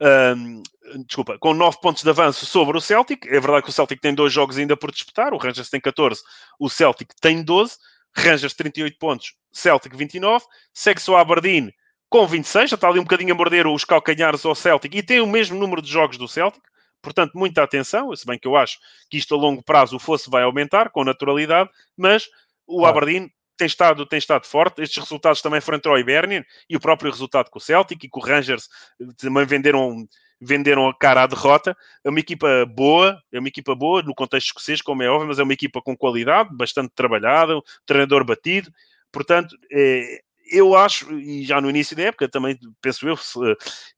um, desculpa, com 9 pontos de avanço sobre o Celtic. É verdade que o Celtic tem dois jogos ainda por disputar, o Rangers tem 14, o Celtic tem 12, Rangers 38 pontos, Celtic 29, segue-se o Aberdeen com 26, já está ali um bocadinho a morder os calcanhares ao Celtic e tem o mesmo número de jogos do Celtic. Portanto, muita atenção, se bem que eu acho que isto a longo prazo o fosse vai aumentar com naturalidade, mas o Aberdeen tem estado, tem estado forte. Estes resultados também frente ao Hibernian e o próprio resultado com o Celtic e com o Rangers eh, também venderam, venderam a cara à derrota. É uma equipa boa, é uma equipa boa no contexto escocês, como é óbvio, mas é uma equipa com qualidade, bastante trabalhada, um treinador batido. Portanto, é, eu acho, e já no início da época também penso eu,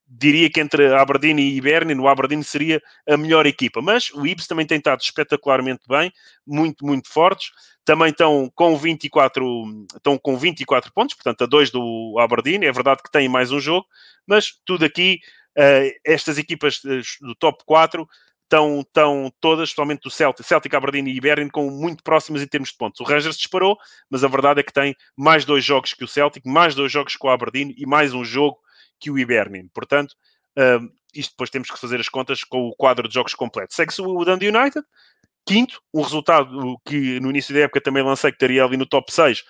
diria que entre Aberdeen e Hibernian, o Aberdeen seria a melhor equipa. Mas o Ibs também tem estado espetacularmente bem, muito, muito fortes. Também estão com 24, estão com 24 pontos, portanto, a dois do Aberdeen. É verdade que têm mais um jogo, mas tudo aqui, uh, estas equipas eh, do top 4 estão, estão todas, totalmente do Celtic, Celtic, Aberdeen e Hibernian, com muito próximas em termos de pontos. O Rangers disparou, mas a verdade é que tem mais dois jogos que o Celtic, mais dois jogos com o Aberdeen e mais um jogo que o Hibernian. Portanto, uh, isto depois temos que fazer as contas com o quadro de jogos completo. Segue-se o Dundee United, quinto, um resultado que no início da época também lancei que estaria ali no top 6,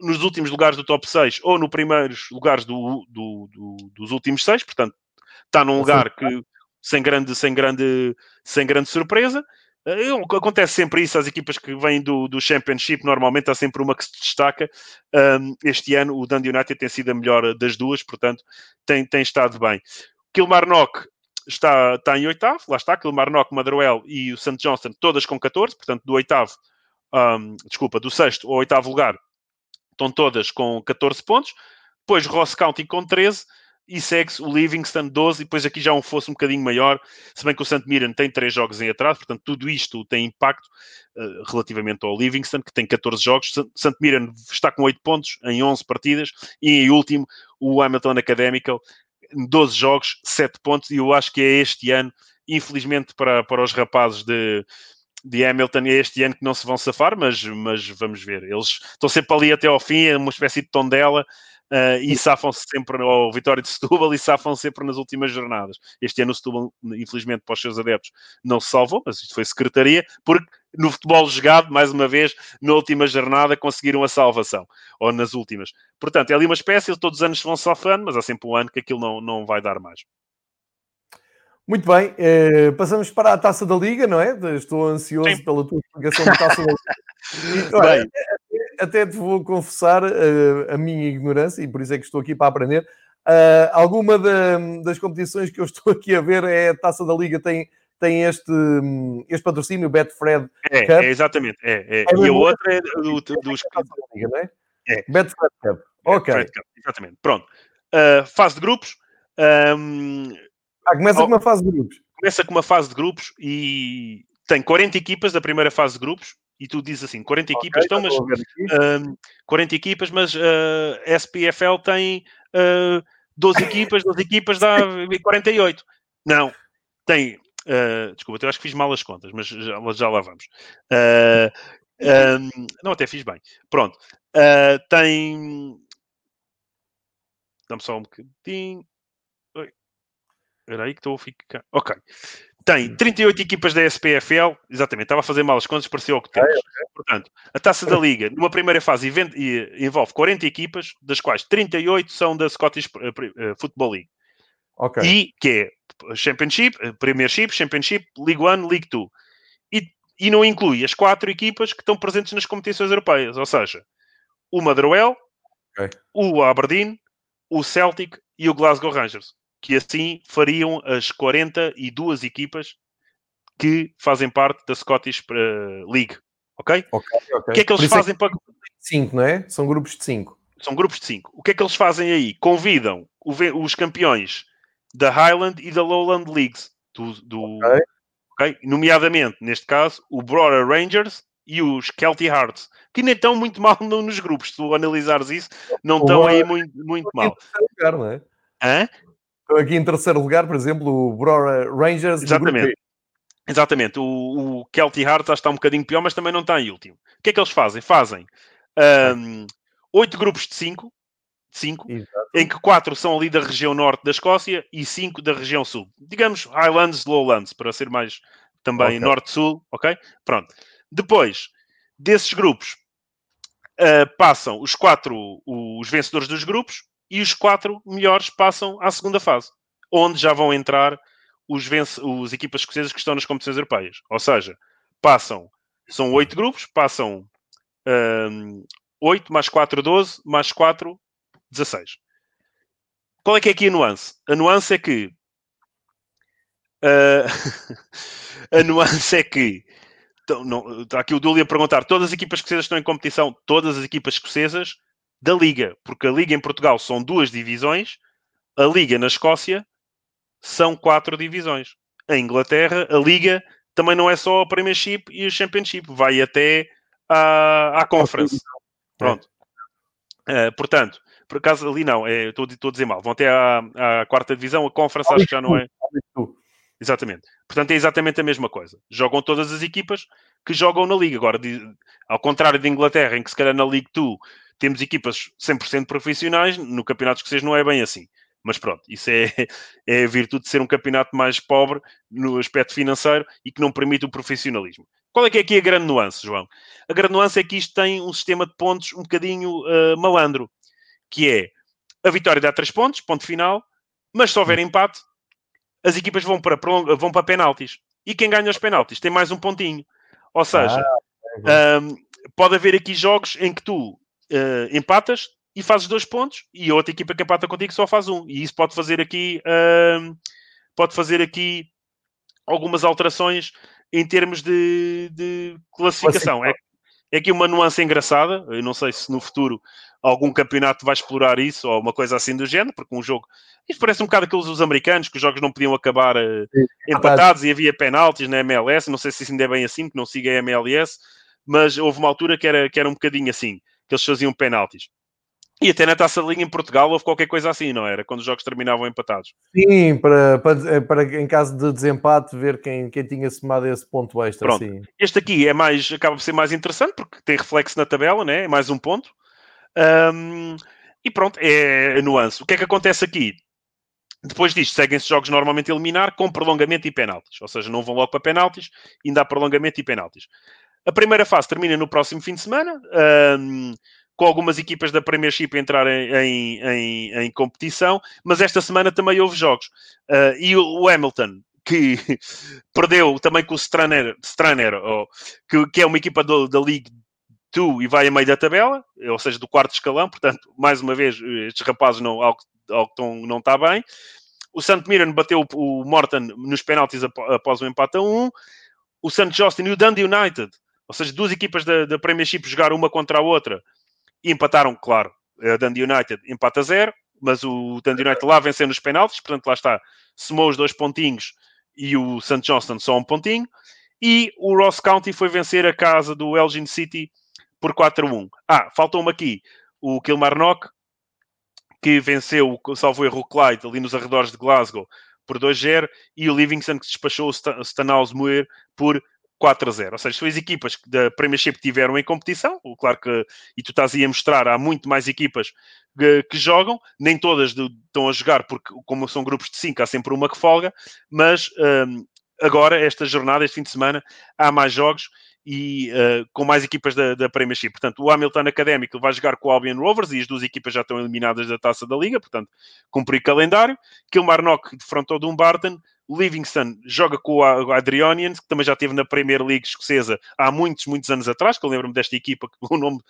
nos últimos lugares do top 6 ou nos primeiros lugares do, do, do, dos últimos 6, portanto, está num lugar que sem grande, sem grande, sem grande surpresa. Eh, acontece sempre isso, as equipas que vêm do, do Championship, normalmente há sempre uma que se destaca. Um, este ano o Dundee United tem sido a melhor das duas, portanto tem, tem estado bem. Kilmarnock está, está em oitavo, lá está, Kilmarnock, Motherwell e o St. Johnston, todas com 14, portanto do oitavo, um, desculpa, do sexto ao oitavo lugar, estão todas com 14 pontos. Depois Ross County com 13 e segue-se o Livingston 12, e depois aqui já um fosse um bocadinho maior, se bem que o St. Mirren tem 3 jogos em atraso, portanto tudo isto tem impacto uh, relativamente ao Livingston, que tem 14 jogos. St. Mirren está com 8 pontos em 11 partidas, e em último o Hamilton Academical, 12 jogos, 7 pontos, e eu acho que é este ano, infelizmente para, para os rapazes de, de Hamilton é este ano que não se vão safar, mas, mas vamos ver. Eles estão sempre ali até ao fim, é uma espécie de tondela, uh, e safam-se sempre ao Vitória de Setúbal e safam sempre nas últimas jornadas. Este ano o Setúbal, infelizmente, para os seus adeptos, não se salvou, mas isto foi secretaria, porque no futebol jogado, mais uma vez, na última jornada, conseguiram a salvação, ou nas últimas. Portanto, é ali uma espécie, todos os anos se vão safando, mas há sempre um ano que aquilo não, não vai dar mais. Muito bem, eh, passamos para a taça da Liga, não é? Estou ansioso Sim. pela tua explicação da taça da <laughs> Liga. E, olha, até te vou confessar uh, a minha ignorância, e por isso é que estou aqui para aprender. Uh, alguma da, das competições que eu <laughs> estou aqui a ver é a Taça da Liga, tem, tem este, este patrocínio, o Betfred é, Cup. É, exatamente. É, é. é e a outra é do, do, dos... Liga, não é? é. Betfred Cup. Ok. Betfred Cup, exatamente. Pronto. Uh, fase de grupos. Um... Ah, começa oh, com uma fase de grupos. Começa com uma fase de grupos e tem 40 equipas da primeira fase de grupos e tu dizes assim, 40 okay, equipas, então, mas uh, 40 equipas, mas uh, a SPFL tem uh, 12 equipas, 12 equipas dá 48. Não, tem. Uh, desculpa, eu acho que fiz mal as contas, mas já, já lá vamos. Uh, um, não, até fiz bem. Pronto. Tem. Dá-me só um bocadinho. Espera aí que estou a ficar. Ok. Tem 38 hum. equipas da SPFL, exatamente, estava a fazer mal as contas, pareceu que temos. Portanto, a taça da Liga, numa primeira fase, envolve 40 equipas, das quais 38 são da Scottish eh, eh, Football League. Okay. E que é Championship, eh, Premiership, Championship, League One, League Two. E e não inclui as quatro equipas que estão presentes nas competições europeias, ou seja, o Motherwell, Ok. o Aberdeen, o Celtic e o Glasgow Rangers, que assim fariam as 42 equipas que fazem parte da Scottish eh, League, ok? Ok, ok. O que é que eles Por isso fazem para... Cinco, não é? São grupos de cinco. São grupos de 5. O que é que eles fazem aí? Convidam os campeões da Highland e da Lowland Leagues, do, do- Ok. ok? nomeadamente, neste caso, o Brora Rangers e os Kelty Hearts, que nem estão muito mal no- nos grupos. Se tu analisares isso, não estão aí muito, muito mal. lugar, não é? Hã? Aqui em terceiro lugar, por exemplo, o Brora Rangers. Exatamente. Exatamente. O, o Kelty acho que está um bocadinho pior, mas também não está em último. O que é que eles fazem? Fazem ahm, oito grupos de cinco, cinco Exato. em que quatro são ali da região norte da Escócia e cinco da região sul. Digamos Highlands, Lowlands, para ser mais também Ok. norte-sul, ok? Pronto. Depois desses grupos ah, passam os quatro, os vencedores dos grupos e os quatro melhores passam à segunda fase, onde já vão entrar os, os equipas escocesas que estão nas competições europeias. Ou seja, passam, são oito grupos, passam ahm, 8 mais 4, 12, mais 4, 16. Qual é que é aqui a nuance? A nuance é que ah, <laughs> a nuance é que então, não, está aqui o Dúlio a perguntar: todas as equipas escocesas estão em competição, todas as equipas escocesas da Liga, porque a Liga em Portugal são duas divisões, a Liga na Escócia são quatro divisões. Em Inglaterra, a Liga também não é só a Premiership e o Championship, vai até à, à Conference. Pronto. Uh, portanto, por acaso ali não, é, estou, estou a dizer mal, vão até à, à quarta divisão, a Conference acho que já não é. Exatamente. Portanto, é exatamente a mesma coisa. Jogam todas as equipas que jogam na Liga. Agora, ao contrário de Inglaterra, em que se calhar na League 2 temos equipas 100% profissionais, no campeonato escocês não é bem assim. Mas pronto, isso é, <laughs> é a virtude de ser um campeonato mais pobre no aspecto financeiro e que não permite o profissionalismo. Qual é que é aqui a grande nuance, João? A grande nuance é que isto tem um sistema de pontos um bocadinho ah, malandro, que é a vitória dá 3 pontos, ponto final, mas se houver empate, as equipas vão para, vão para penaltis. E quem ganha os penaltis tem mais um pontinho. Ou seja, Ahm, pode haver aqui jogos em que tu eh, empatas e fazes dois pontos e a outra equipa que empata contigo só faz um. E isso pode fazer aqui ahm, pode fazer aqui algumas alterações em termos de, de classificação. É, é aqui uma nuance engraçada. Eu não sei se no futuro algum campeonato vai explorar isso ou uma coisa assim do género, porque um jogo. Isto parece um bocado aqueles dos americanos que os jogos não podiam acabar eh, empatados e havia penaltis na MLS. Não sei se isso ainda é bem assim, que não siga a MLS, mas houve uma altura que era, que era um bocadinho assim, que eles faziam penaltis. E até na taça de linha em Portugal houve qualquer coisa assim, não era? Quando os jogos terminavam empatados. Sim, para, para, para em caso de desempate, ver quem, quem tinha somado esse ponto extra. Pronto. Sim. Este aqui é mais, acaba por ser mais interessante porque tem reflexo na tabela, né? É mais um ponto. Ahm, e pronto, é a nuance. O que é que acontece aqui? Depois disto, seguem-se jogos normalmente a eliminar com prolongamento e penaltis. Ou seja, não vão logo para penaltis, ainda há prolongamento e penaltis. A primeira fase termina no próximo fim de semana, ahm, com algumas equipas da Premiership entrarem em, em, em competição, mas esta semana também houve jogos. Ah, e o, Hamilton, que <laughs> perdeu também com o Straner, Straner ou, que, que é uma equipa do- da League 2 e vai a meio da tabela, ou seja, do quarto escalão, portanto, mais uma vez, estes rapazes não, ao que estão, não está bem. O St. Mirren bateu o, Morton nos penaltis após o empate a 1. O St. Justin e o Dundee United, ou seja, duas equipas da, da Premiership jogaram uma contra a outra e empataram, claro, a Dundee United empata 0, mas o Dundee United lá venceu nos penaltis, portanto lá está, somou os dois pontinhos e o St. Johnston só um pontinho. E o Ross County foi vencer a casa do Elgin City por 4-1. Ah, faltou-me aqui o Kilmarnock, que venceu, salvo erro, o Clyde ali nos arredores de Glasgow por 2-0 e o Livingston que despachou o Sta- Stanhouse-Muir por 4-0. Ou seja, são as equipas que da Premiership tiveram em competição. Claro que, e tu estás aí a mostrar, há muito mais equipas que, que jogam. Nem todas de- estão a jogar, porque como são grupos de 5, há sempre uma que folga. Mas hum, agora, esta jornada, este fim de semana, há mais jogos e uh, com mais equipas da, da Premiership. Portanto, o Hamilton Académico vai jogar com o Albion Rovers e as duas equipas já estão eliminadas da taça da Liga, portanto, cumprir calendário. Kilmarnock defrontou Dumbarton, O Livingston joga com o Adrionians, que também já esteve na Premier League escocesa há muitos, muitos anos atrás, que eu lembro-me desta equipa, que o <laughs> nome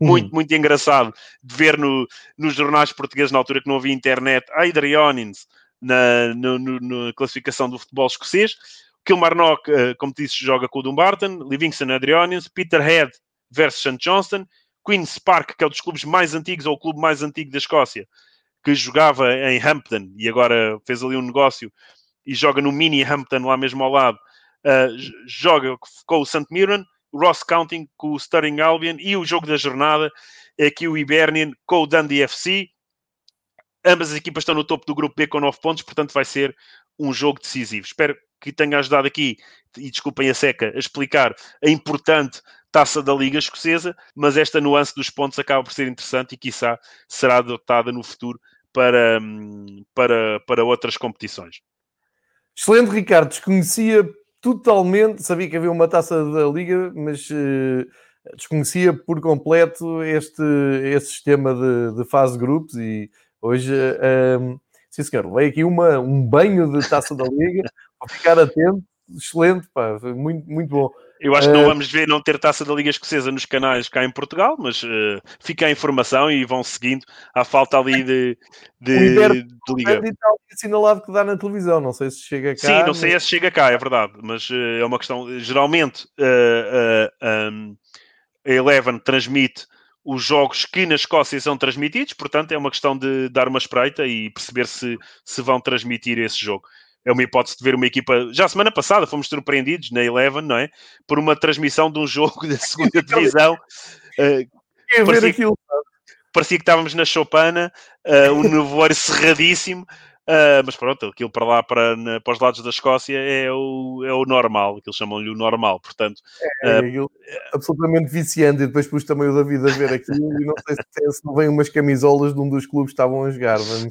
muito, uhum. muito engraçado de ver no, nos jornais portugueses na altura que não havia internet. Adrionians na, no, no, na classificação do futebol escocês. Kilmarnock, uh, como disse, joga com o Dumbarton. Livingston Adrionians. Peterhead versus St. Johnston. Queen's Park, que é um dos clubes mais antigos, ou o clube mais antigo da Escócia, que jogava em Hampton e agora fez ali um negócio e joga no mini Hampton lá mesmo ao lado. Uh, joga com o St. Mirren, o Ross County com o Stirling Albion e o jogo da jornada é aqui o Hibernian com o Dundee FC. Ambas as equipas estão no topo do grupo B com 9 pontos, portanto vai ser um jogo decisivo. Espero que tenha ajudado aqui, e desculpem a seca, a explicar a importante taça da Liga Escocesa, mas esta nuance dos pontos acaba por ser interessante e, quiçá, será adotada no futuro para, hum, para, para outras competições. Excelente, Ricardo. Desconhecia totalmente, sabia que havia uma taça da Liga, mas uh, desconhecia por completo este, este sistema de, de fase de grupos e hoje, uh, sim senhor, aqui uma, um banho de taça da Liga, <laughs> para ficar atento, excelente, pá, muito, muito bom. Eu acho que não eh, vamos ver não ter taça da Liga Escocesa nos canais cá em Portugal, mas uh, fica a informação e vão seguindo. Há falta ali de, de, de Liga. Está assinalado que dá na televisão, não sei se chega cá. Sim, não sei mas... se chega cá, é verdade, mas uh, é uma questão. Geralmente uh, um, a Eleven transmite os jogos que na Escócia são transmitidos, portanto é uma questão de dar uma espreita e perceber se, se vão transmitir esse jogo é uma hipótese de ver uma equipa. Já semana passada fomos surpreendidos na Eleven, não é? Por uma transmissão de um jogo <laughs> da segunda divisão. Uh, parecia, aquilo. parecia que estávamos na Chopana, uh, um nevoeiro cerradíssimo. Uh, mas pronto, aquilo para lá, para, na, para os lados da Escócia, é o, é o normal, aquilo chamam-lhe o normal, portanto... É, uh, absolutamente viciante, e depois pus também o David a ver aquilo, e não sei se, se não vem umas camisolas de um dos clubes que estavam a jogar, <laughs> vamos...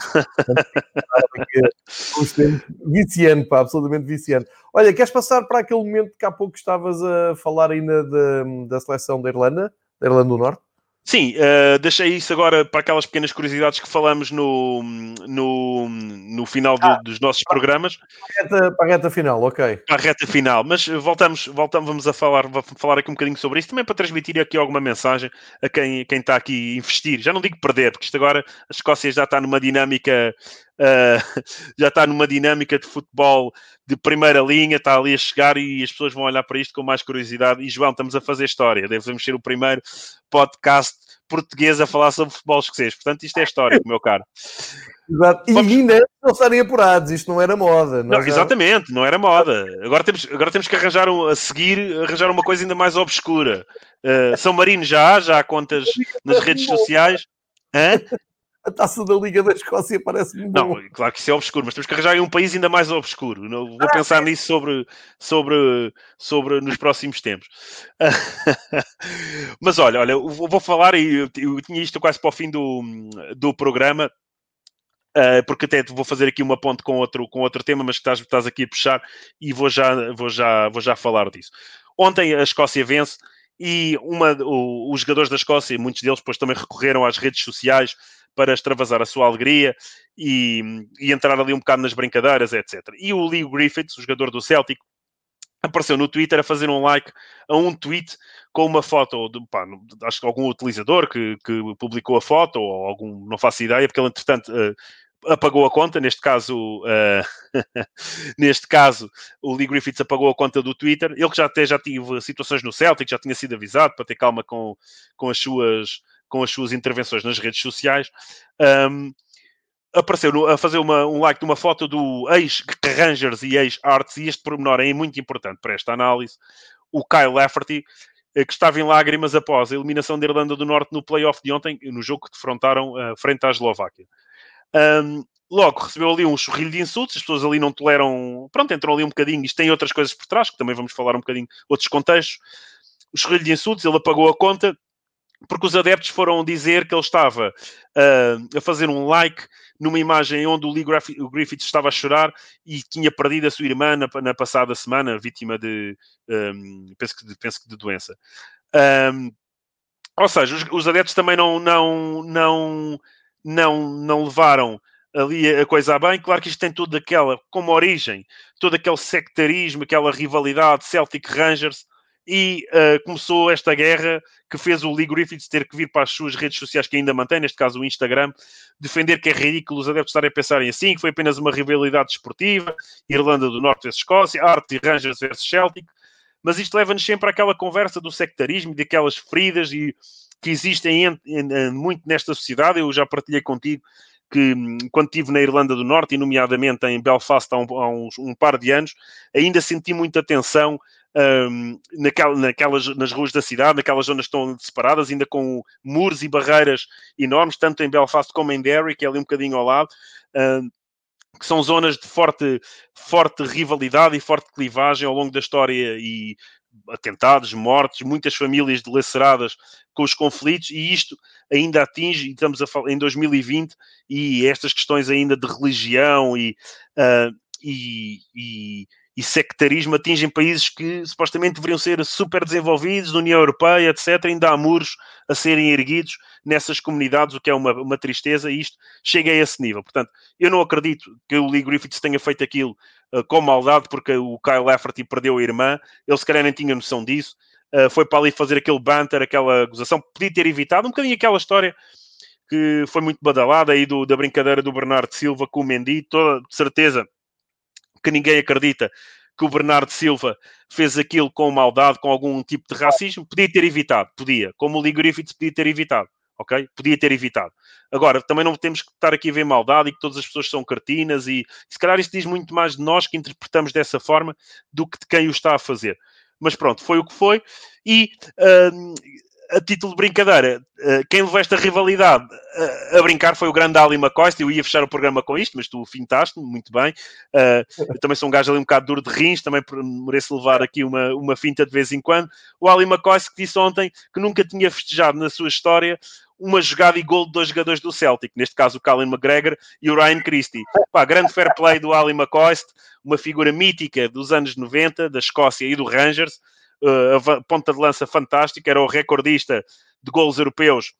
viciante, pá, absolutamente viciante. Olha, queres passar para aquele momento que há pouco estavas a falar ainda da, da seleção da Irlanda, da Irlanda do Norte? Sim, uh, deixei isso agora para aquelas pequenas curiosidades que falamos no, no, no final ah, dos nossos programas. Para a, reta, para a reta final, ok. Para a reta final, mas voltamos, voltamos vamos a falar, falar aqui um bocadinho sobre isso, também para transmitir aqui alguma mensagem a quem, quem está aqui a investir. Já não digo perder, porque isto agora a Escócia já está numa dinâmica Uh, <laughs> já está numa dinâmica de futebol de primeira linha, está ali a chegar e as pessoas vão olhar para isto com mais curiosidade. E João, estamos a fazer história, devemos ser o primeiro podcast português a falar sobre futebol escocês. Portanto, isto é história, meu caro. Exato. E Vamos... ainda não estarem apurados, isto não era moda. Não, já... Exatamente, não era moda. Agora temos, agora temos que arranjar um, a seguir, arranjar uma coisa ainda mais obscura. Uh, São Marino já há, já há contas nas redes sociais. Hã? A taça da Liga da Escócia parece-me bom. Não, claro que isso é obscuro, mas temos que arranjar um país ainda mais obscuro. Vou ah, pensar é. nisso sobre, sobre, sobre nos próximos tempos. <laughs> mas olha, olha, eu vou falar e eu, tinha isto quase para o fim do, do programa. Uh, porque até vou fazer aqui uma ponte com outro, com outro tema, mas estás, estás aqui a puxar e vou já, vou, já, vou já falar disso. Ontem a Escócia vence e uma, o, os jogadores da Escócia, muitos deles depois também recorreram às redes sociais para extravasar a sua alegria e, e, entrar ali um bocado nas brincadeiras, etc. E o Lee Griffiths, o jogador do Celtic, apareceu no Twitter a fazer um like a um tweet com uma foto de, pá, acho que algum utilizador que, que, publicou a foto ou algum, não faço ideia, porque ele entretanto uh, apagou a conta, neste caso, uh, <laughs> neste caso, o Lee Griffiths apagou a conta do Twitter, ele que já até já tive situações no Celtic, já tinha sido avisado para ter calma com, com as suas com as suas intervenções nas redes sociais, um, apareceu no, a fazer uma, um like de uma foto do ex-Rangers e ex-Arts, e este pormenor é muito importante para esta análise, o Kyle Lafferty, eh, que estava em lágrimas após a eliminação da Irlanda do Norte no playoff de ontem, no jogo que defrontaram uh, frente à Eslováquia. Um, logo, recebeu ali um chorrilho de insultos, as pessoas ali não toleram... Pronto, entram ali um bocadinho, isto tem outras coisas por trás, que também vamos falar um bocadinho, outros contextos. O chorrilho de insultos, ele apagou a conta, porque os adeptos foram dizer que ele estava uh, a fazer um like numa imagem onde o Lee Griffith estava a chorar e tinha perdido a sua irmã na, na passada semana, vítima de, um, penso, que, de, penso que de doença. Um, ou seja, os, os, adeptos também não, não, não, não, não levaram ali a coisa a bem. Claro que isto tem toda aquela, como origem, todo aquele sectarismo, aquela rivalidade Celtic Rangers, e uh, começou esta guerra que fez o Lee Griffiths ter que vir para as suas redes sociais que ainda mantém, neste caso o Instagram, defender que é ridículo os adeptos estarem a pensarem assim, que foi apenas uma rivalidade esportiva, Irlanda do Norte versus Escócia, Art e Rangers versus Celtic, mas isto leva-nos sempre àquela conversa do sectarismo, daquelas feridas e, que existem em, em, muito nesta sociedade. Eu já partilhei contigo que hum, quando estive na Irlanda do Norte, e nomeadamente em Belfast há, um, há uns, um par de anos, ainda senti muita tensão um, naquela, naquelas, nas ruas da cidade, naquelas zonas que estão separadas, ainda com muros e barreiras enormes, tanto em Belfast como em Derry, que é ali um bocadinho ao lado. Um, que são zonas de forte, forte rivalidade e forte clivagem ao longo da história e atentados, mortes, muitas famílias dilaceradas com os conflitos e isto ainda atinge, estamos a falar em 2020, e estas questões ainda de religião e, uh, e, e, e, sectarismo atingem países que supostamente deveriam ser super desenvolvidos, União Europeia, etc. Ainda há muros a serem erguidos nessas comunidades, o que é uma, uma tristeza, e isto chega a esse nível. Portanto, eu não acredito que o Lee Griffiths tenha feito aquilo uh, com maldade, porque o Kyle Lafferty perdeu a irmã, ele se calhar nem tinha noção disso, uh, foi para ali fazer aquele banter, aquela gozação, podia ter evitado um bocadinho aquela história que foi muito badalada aí do, da brincadeira do Bernardo Silva com o Mendy, toda de certeza que ninguém acredita que o Bernardo Silva fez aquilo com maldade, com algum tipo de racismo, podia ter evitado, podia, como o Lee Griffiths podia ter evitado ok? Podia ter evitado. Agora, também não temos que estar aqui a ver maldade e que todas as pessoas são cartinas e se calhar isso diz muito mais de nós que interpretamos dessa forma do que de quem o está a fazer. Mas pronto, foi o que foi. E hum, a título de brincadeira, eh, quem levou esta rivalidade a brincar foi o grande Ali McCoy. Eu ia fechar o programa com isto, mas tu fintaste muito bem. Eh, eu também sou um gajo ali um bocado duro de rins, também mereço levar aqui uma, uma finta de vez em quando. O Ali McCoy que disse ontem que nunca tinha festejado na sua história uma jogada e gol de dois jogadores do Celtic, neste caso o Colin McGregor e o Ryan Christie. Pá, grande fair play do Ali McCoy, uma figura mítica dos anos 90, da Escócia e do Rangers uh, ponta de lança fantástica, era o recordista de gols europeus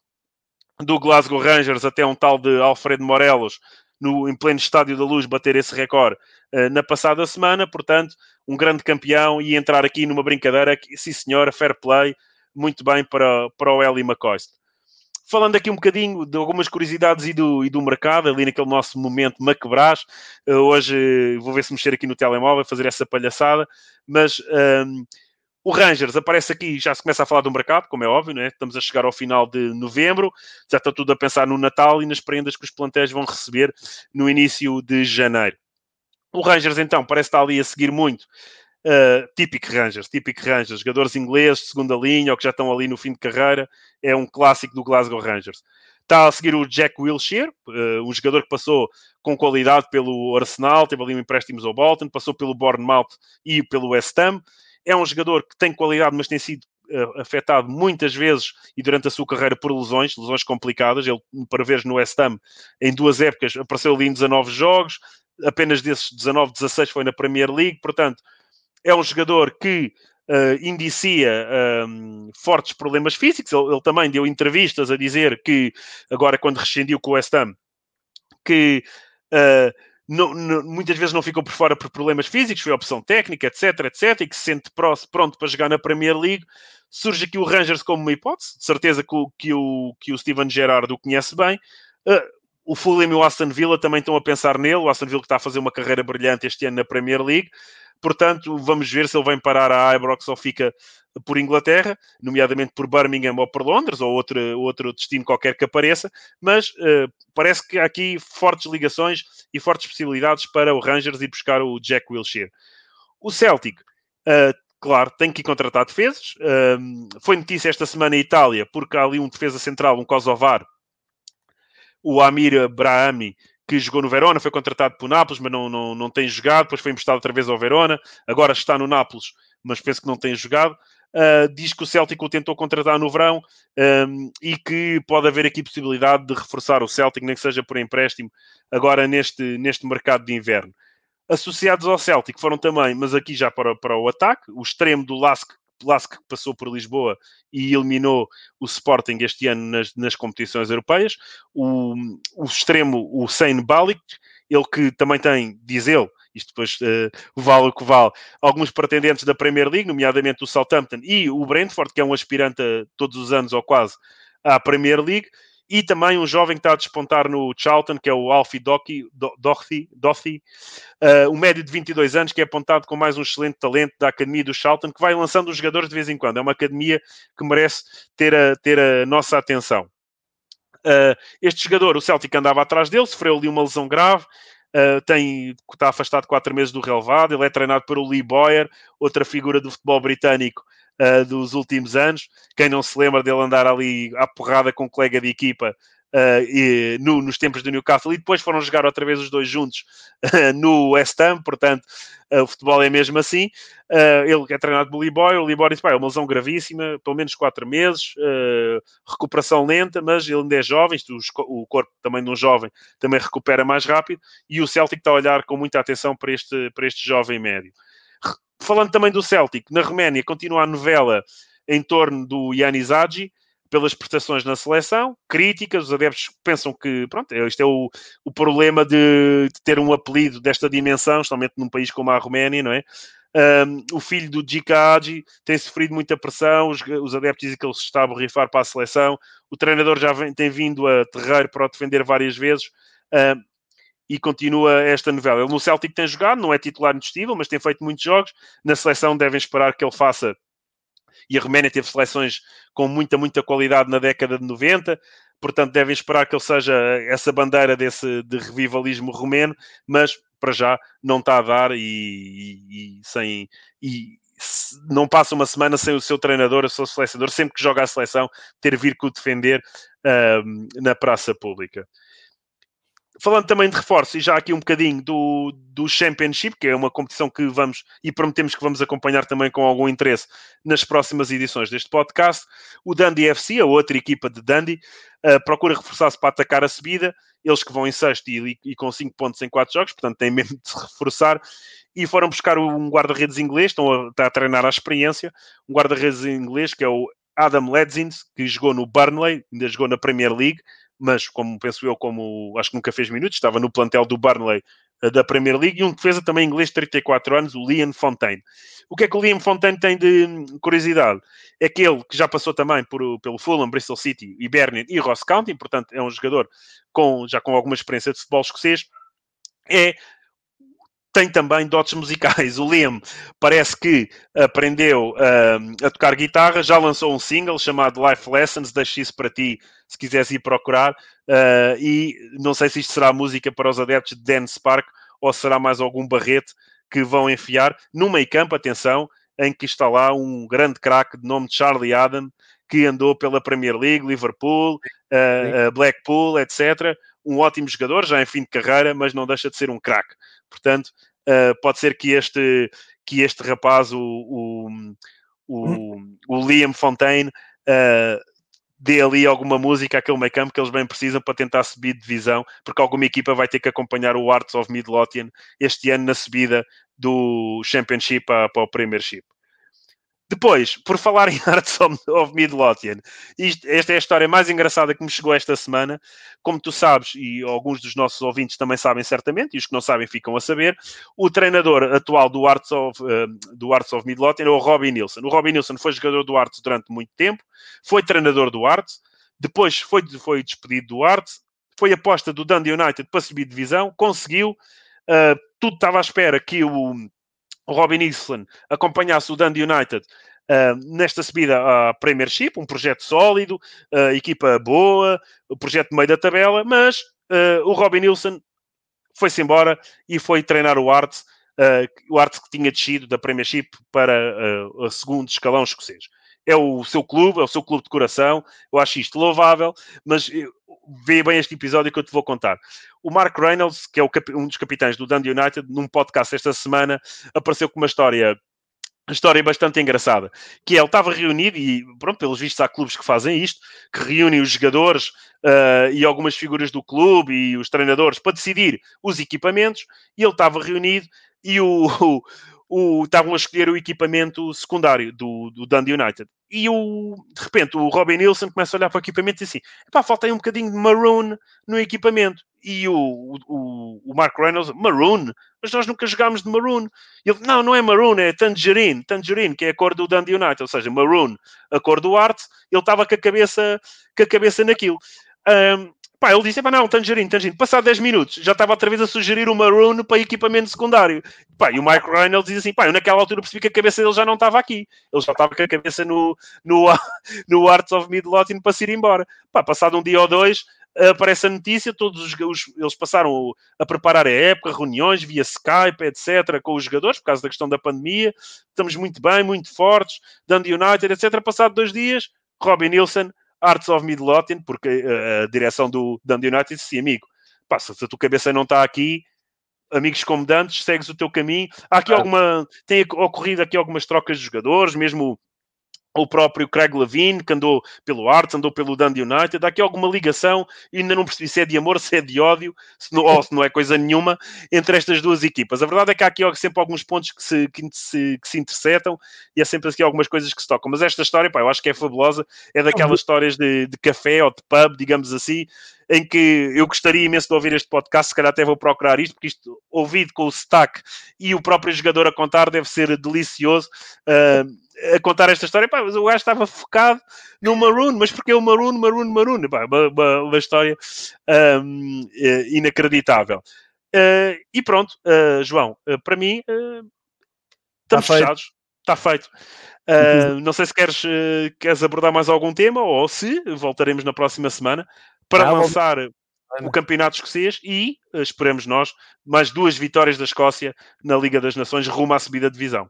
do Glasgow Rangers até um tal de Alfredo Morelos no, em pleno Estádio da Luz bater esse recorde uh, na passada semana, portanto, um grande campeão e entrar aqui numa brincadeira, que, sim senhora, fair play, muito bem para, para o Eli McCoist. Falando aqui um bocadinho de algumas curiosidades e do, e do mercado, ali naquele nosso momento Macbrás, uh, hoje vou ver se mexer aqui no telemóvel, fazer essa palhaçada, mas... Ehm, o Rangers aparece aqui, já se começa a falar do mercado, como é óbvio, né? estamos a chegar ao final de novembro, já está tudo a pensar no Natal e nas prendas que os plantéis vão receber no início de janeiro. O Rangers, então, parece estar ali a seguir muito. Uh, típico Rangers, típico Rangers, jogadores ingleses de segunda linha ou que já estão ali no fim de carreira, é um clássico do Glasgow Rangers. Está a seguir o Jack Wilshere, uh, um jogador que passou com qualidade pelo Arsenal, teve ali um empréstimo ao Bolton, passou pelo Bournemouth e pelo West Ham é um jogador que tem qualidade, mas tem sido uh, afetado muitas vezes e durante a sua carreira por lesões, lesões complicadas. Ele, para ver no West Ham, em duas épocas, apareceu ali em 19 jogos, apenas desses 19, 16 foi na Premier League. Portanto, é um jogador que uh, indicia um, fortes problemas físicos. Ele, ele, também deu entrevistas a dizer que, agora quando rescindiu com o West Ham, que uh, não, não, muitas vezes não ficam por fora por problemas físicos, foi opção técnica, etc, etc, e que se sente pronto para jogar na Premier League. Surge aqui o Rangers como uma hipótese, de certeza que o, que o, que o Steven Gerrard o conhece bem. Uh, o Fulham e o Aston Villa também estão a pensar nele. O Aston Villa que está a fazer uma carreira brilhante este ano na Premier League. Portanto, vamos ver se ele vem parar a Ibrox ou fica por Inglaterra, nomeadamente por Birmingham ou por Londres, ou outro, outro destino qualquer que apareça, mas uh, parece que há aqui fortes ligações e fortes possibilidades para o Rangers ir buscar o Jack Wilshere. O Celtic, uh, claro, tem que contratar defesas. Uh, foi notícia esta semana em Itália, porque há ali um defesa central, um Kosovar, o Amir Brahami, que jogou no Verona, foi contratado por Nápoles, mas não, não, não tem jogado, depois foi emprestado outra vez ao Verona, agora está no Nápoles, mas penso que não tem jogado. Uh, diz que o Celtic o tentou contratar no verão um, e que pode haver aqui possibilidade de reforçar o Celtic, nem que seja por empréstimo, agora neste, neste mercado de inverno. Associados ao Celtic foram também, mas aqui já para, para o ataque, o extremo do Lask Lask passou por Lisboa e eliminou o Sporting este ano nas, nas competições europeias. O, o extremo, o Seine Balic, ele que também tem, diz ele, isto depois uh, vale o que vale, alguns pretendentes da Premier League, nomeadamente o Southampton e o Brentford, que é um aspirante todos os anos ou quase à Premier League, e também um jovem que está a despontar no Charlton, que é o Alfie Doherty, Doherty uh, um médio de 22 anos, que é apontado com mais um excelente talento da Academia do Charlton, que vai lançando os jogadores de vez em quando. É uma academia que merece ter a, ter a nossa atenção. Uh, este jogador, o Celtic andava atrás dele, sofreu ali uma lesão grave, Uh, tem, está afastado quatro meses do relevado, ele é treinado pelo Lee Boyer, outra figura do futebol britânico uh, dos últimos anos. Quem não se lembra dele andar ali à porrada com um colega de equipa Uh, e, no, nos tempos do Newcastle. E depois foram jogar outra vez os dois juntos uh, no West Ham, portanto uh, o futebol é mesmo assim. Ele é treinado pelo Boy, o Boy disse, é uma lesão gravíssima, pelo menos 4 meses recuperação lenta, mas ele ainda é jovem isto, o corpo também de um jovem também recupera mais rápido. E o Celtic está a olhar com muita atenção para este, para este jovem médio. Falando também do Celtic, na Roménia continua a novela em torno do Yanis Hadji, pelas prestações na seleção, críticas, os adeptos pensam que, pronto, este é o, o problema de, de, ter um apelido desta dimensão, especialmente num país como a Roménia, não é? Um, o filho do Djika Hadji tem sofrido muita pressão, os, os, adeptos dizem que ele se está a borrifar para a seleção, o treinador já vem, tem vindo a terreiro para o defender várias vezes, um, e continua esta novela. Ele no Celtic tem jogado, não é titular indiscutível, mas tem feito muitos jogos. Na seleção devem esperar que ele faça. E a Roménia teve seleções com muita, muita qualidade na década de 90, portanto devem esperar que ele seja essa bandeira desse de revivalismo romeno, mas para já não está a dar e, e, e sem e não passa uma semana sem o seu treinador, o seu selecionador, sempre que joga a seleção, ter vir que o defender uh, na praça pública falando também de reforço, e já aqui um bocadinho do, do Championship, que é uma competição que vamos e prometemos que vamos acompanhar também com algum interesse nas próximas edições deste podcast. O Dundee FC, a outra equipa de Dundee, uh, procura reforçar-se para atacar a subida. Eles que vão em sexto e, e com 5 pontos em 4 jogos, portanto têm mesmo de se reforçar. E foram buscar um guarda-redes inglês, estão a, a treinar a experiência, um guarda-redes inglês que é o Adam Ledzins, que jogou no Burnley, ainda jogou na Premier League, mas como penso eu, como acho que nunca fez minutos, estava no plantel do Burnley uh, da Premier League, e um defesa também inglês de 34 anos, o Liam Fontaine. O que é que o Liam Fontaine tem de hum, curiosidade? É que ele, que já passou também por, pelo Fulham, Bristol City, Hibernian e Ross County, portanto é um jogador com, já com alguma experiência de futebol escocês, é tem também dotes musicais. O Liam parece que aprendeu uh, a tocar guitarra, já lançou um single chamado Life Lessons, deixo isso para ti se quiseres ir procurar. Uh, e não sei se isto será música para os adeptos de Dance Park ou será mais algum barrete que vão enfiar no meio campo, atenção, em que está lá um grande craque de nome de Charlie Adam, que andou pela Premier League, Liverpool, uh, Blackpool, etc. Um ótimo jogador, já em fim de carreira, mas não deixa de ser um craque. Portanto, uh, pode ser que este, que este rapaz, o, o, o, o Liam Fontaine, uh, dê ali alguma música àquele meio campo que eles bem precisam para tentar subir de divisão, porque alguma equipa vai ter que acompanhar o Arts of Midlothian este ano na subida do Championship para, o Premiership. Depois, por falar em <laughs> Arts of Midlothian, isto, esta é a história mais engraçada que me chegou esta semana. Como tu sabes, e alguns dos nossos ouvintes também sabem certamente, e os que não sabem ficam a saber, o treinador atual do Arts of, uh, do of Midlothian é o Robbie Nilsson. O Robbie Nilsson foi jogador do Arts durante muito tempo, foi treinador do Arts, depois foi, foi despedido do Arts, foi aposta do Dundee United para subir divisão, conseguiu, uh, tudo estava à espera que o o Robin Nilsson acompanhasse o Dundee United uh, nesta subida à Premiership, um projeto sólido, uh, equipa boa, o projeto de meio da tabela, mas uh, o Robin Nilsson foi-se embora e foi treinar o Arts, o Arts que tinha descido da Premiership para o segundo escalão escocês é o seu clube, é o seu clube de coração. Eu acho isto louvável, mas vê bem este episódio que eu te vou contar. O Mark Reynolds, que é um dos capitães do Dundee United, num podcast esta semana, apareceu com uma história história bastante engraçada, que é, ele estava reunido, e pronto, pelos vistos há clubes que fazem isto, que reúnem os jogadores uh, e algumas figuras do clube e os treinadores para decidir os equipamentos, e ele estava reunido e o, <laughs> estavam a escolher o equipamento secundário do, do Dundee United. E o, de repente o Robin Nielsen começa a olhar para o equipamento e diz assim: pá, falta aí um bocadinho de maroon no equipamento. E o, o, o Mark Reynolds, maroon? Mas nós nunca jogámos de maroon. E ele, não, não é maroon, é tangerine, tangerine, que é a cor do Dundee United, ou seja, maroon, a cor do arte. Ele estava com a cabeça, com a cabeça naquilo. Um, Pá, ele disse, pá, não, tangerine, tangerine. Passado 10 minutos, já estava outra vez a sugerir o Maroon para equipamento secundário. Pá, e o Mike Reynolds diz assim, pá, eu naquela altura percebi que a cabeça dele já não estava aqui. Ele já estava com a cabeça no, no, <laughs> no Arts of Midlothian para se ir embora. Pá, passado um dia ou dois, aparece a notícia, todos os, os, eles passaram a preparar a época, reuniões via Skype, etc., com os jogadores, por causa da questão da pandemia. Estamos muito bem, muito fortes, Dundee United, etc. Passado dois dias, Robin Nielsen Arts of Midlothian, porque a, a direção do Dundee United disse, amigo, pá, se a tua cabeça não está aqui, amigos como Dantes, segues o teu caminho. Há aqui ah. alguma, tem ocorrido aqui algumas trocas de jogadores, mesmo o próprio Craig Levine, que andou pelo Arts, andou pelo Dundee United, há aqui alguma ligação, e ainda não percebi se é de amor, se é de ódio, se não, ou se não é coisa nenhuma, entre estas duas equipas. A verdade é que há aqui sempre alguns pontos que se, que se, que se interceptam, e há sempre aqui algumas coisas que se tocam. Mas esta história, pá, eu acho que é fabulosa, é daquelas histórias de, de café ou de pub, digamos assim, em que eu gostaria imenso de ouvir este podcast, se calhar até vou procurar isto, porque isto, ouvido com o sotaque e o próprio jogador a contar, deve ser delicioso. Uh, a contar esta história, pá, mas o gajo estava focado no Maroon, mas porque é o Maroon, Maroon, Maroon? Pá, uma, uma, uma história um, é, inacreditável. Uh, e pronto, uh, João, uh, para mim, estamos tá fechados. Está feito. não sei se queres, queres abordar mais algum tema ou se voltaremos na próxima semana para ah, lançar o Campeonato Escocês e, esperemos nós, mais duas vitórias da Escócia na Liga das Nações rumo à subida de divisão.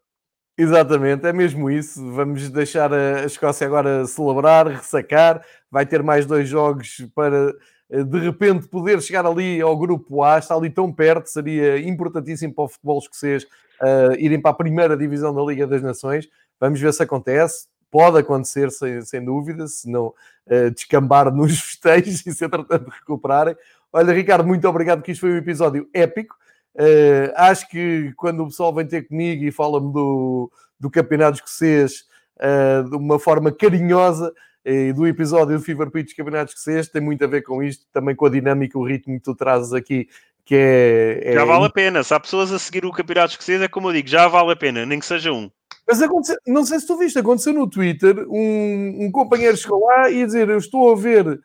Exatamente, é mesmo isso. Vamos deixar a Escócia agora celebrar, ressacar. Vai ter mais dois jogos para eh, de repente poder chegar ali ao grupo A, está ali tão perto, seria importantíssimo para o futebol escocês uh, irem para a primeira divisão da Liga das Nações. Vamos ver se acontece. Pode acontecer, sem, sem dúvida, se não uh, descambar nos <laughs> festejos e se entretanto recuperarem. Olha, Ricardo, muito obrigado, que isto foi um episódio épico. Uh, acho que quando o pessoal vem ter comigo e fala-me do, do campeonato escocês uh, de uma forma carinhosa e do episódio do Fever Pitch Campeonato Escocês, tem muito a ver com isto, também com a dinâmica, o ritmo que tu trazes aqui, que é, é... Já vale a pena. Se há pessoas a seguir o campeonato escocês, é como eu digo, já vale a pena, nem que seja um. Mas aconteceu, não sei se tu viste, aconteceu no Twitter, um, um companheiro chegou lá e dizer, eu estou a ver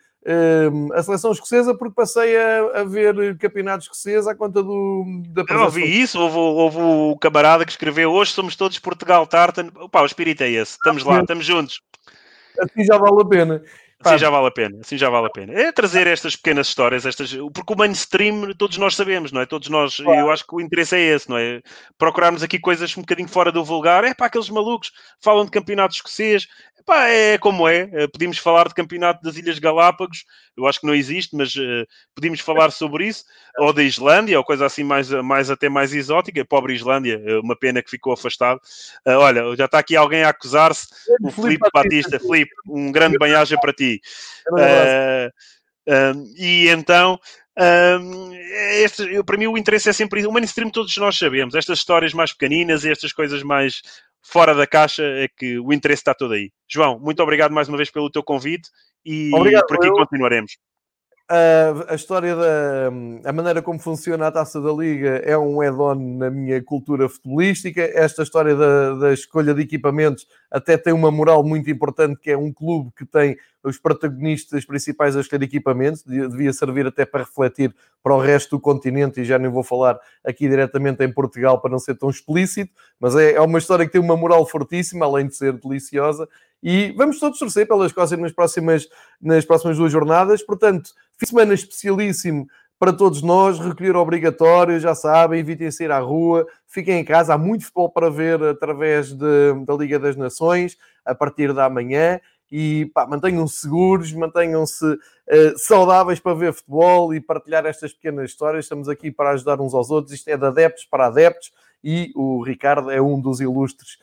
a seleção escocesa porque passei a, a ver campeonatos escoceses à conta do, da Eu ouvi isso, houve, houve o camarada que escreveu hoje somos todos Portugal Tartan. Opa, o espírito é esse, estamos lá, estamos juntos. Assim já vale a pena. Assim já vale a pena, assim já vale a pena. É trazer estas pequenas histórias, estas, porque o mainstream todos nós sabemos, não é? Todos nós, claro. eu acho que o interesse é esse, não é? Procurarmos aqui coisas um bocadinho fora do vulgar. É para aqueles malucos falam de campeonatos escoceses, Epá, é como é. Eh, podíamos falar de campeonato das Ilhas Galápagos, eu acho que não existe, mas uh, podíamos falar sobre isso, ou da Islândia, ou coisa assim mais, mais até mais exótica. Pobre Islândia, uma pena que ficou afastado. Uh, olha, já está aqui alguém a acusar-se, o Filipe Batista. Filipe, um grande banhagem para ti. Uh, e então. Um, este, para mim o interesse é sempre o mainstream todos nós sabemos estas histórias mais pequeninas e estas coisas mais fora da caixa é que o interesse está todo aí. João, muito obrigado mais uma vez pelo teu convite e obrigado, por aqui eu... continuaremos. Uh, a história da a maneira como funciona a taça da Liga é um add-on na minha cultura futebolística. Esta história da, da, escolha de equipamentos até tem uma moral muito importante, que é um clube que tem os protagonistas principais a escolher equipamentos, devia servir até para refletir para o resto do continente, e já nem vou falar aqui diretamente em Portugal para não ser tão explícito, mas é, é uma história que tem uma moral fortíssima, além de ser deliciosa, e vamos todos torcer pelas Escócia nas próximas, nas próximas duas jornadas. Portanto, fim de semana especialíssimo para todos nós, recolher obrigatório, já sabem, evitem sair à rua, fiquem em casa, há muito futebol para ver através de, da Liga das Nações, a partir da manhã, e mantenham-se seguros, mantenham-se uh, saudáveis para ver futebol e partilhar estas pequenas histórias, estamos aqui para ajudar uns aos outros, isto é de adeptos para adeptos, e o Ricardo é um dos ilustres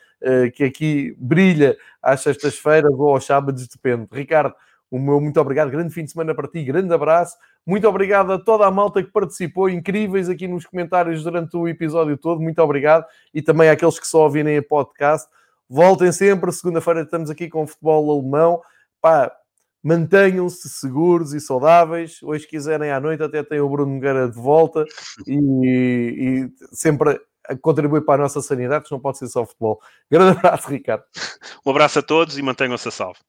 que aqui brilha às sextas-feiras ou aos sábados, depende. Ricardo, o meu muito obrigado, grande fim de semana para ti, grande abraço. Muito obrigado a toda a malta que participou, incríveis aqui nos comentários durante o episódio todo. Muito obrigado. E também àqueles que só ouvirem a podcast. Voltem sempre, segunda-feira estamos aqui com o futebol alemão. Pá, mantenham-se seguros e saudáveis. Hoje, se quiserem à noite, até tem o Bruno Nogueira de volta e, e sempre a contribuir para a nossa sanidade, que não pode ser só futebol. Grande <laughs> abraço, Ricardo. Um abraço a todos e mantenham-se a salvo.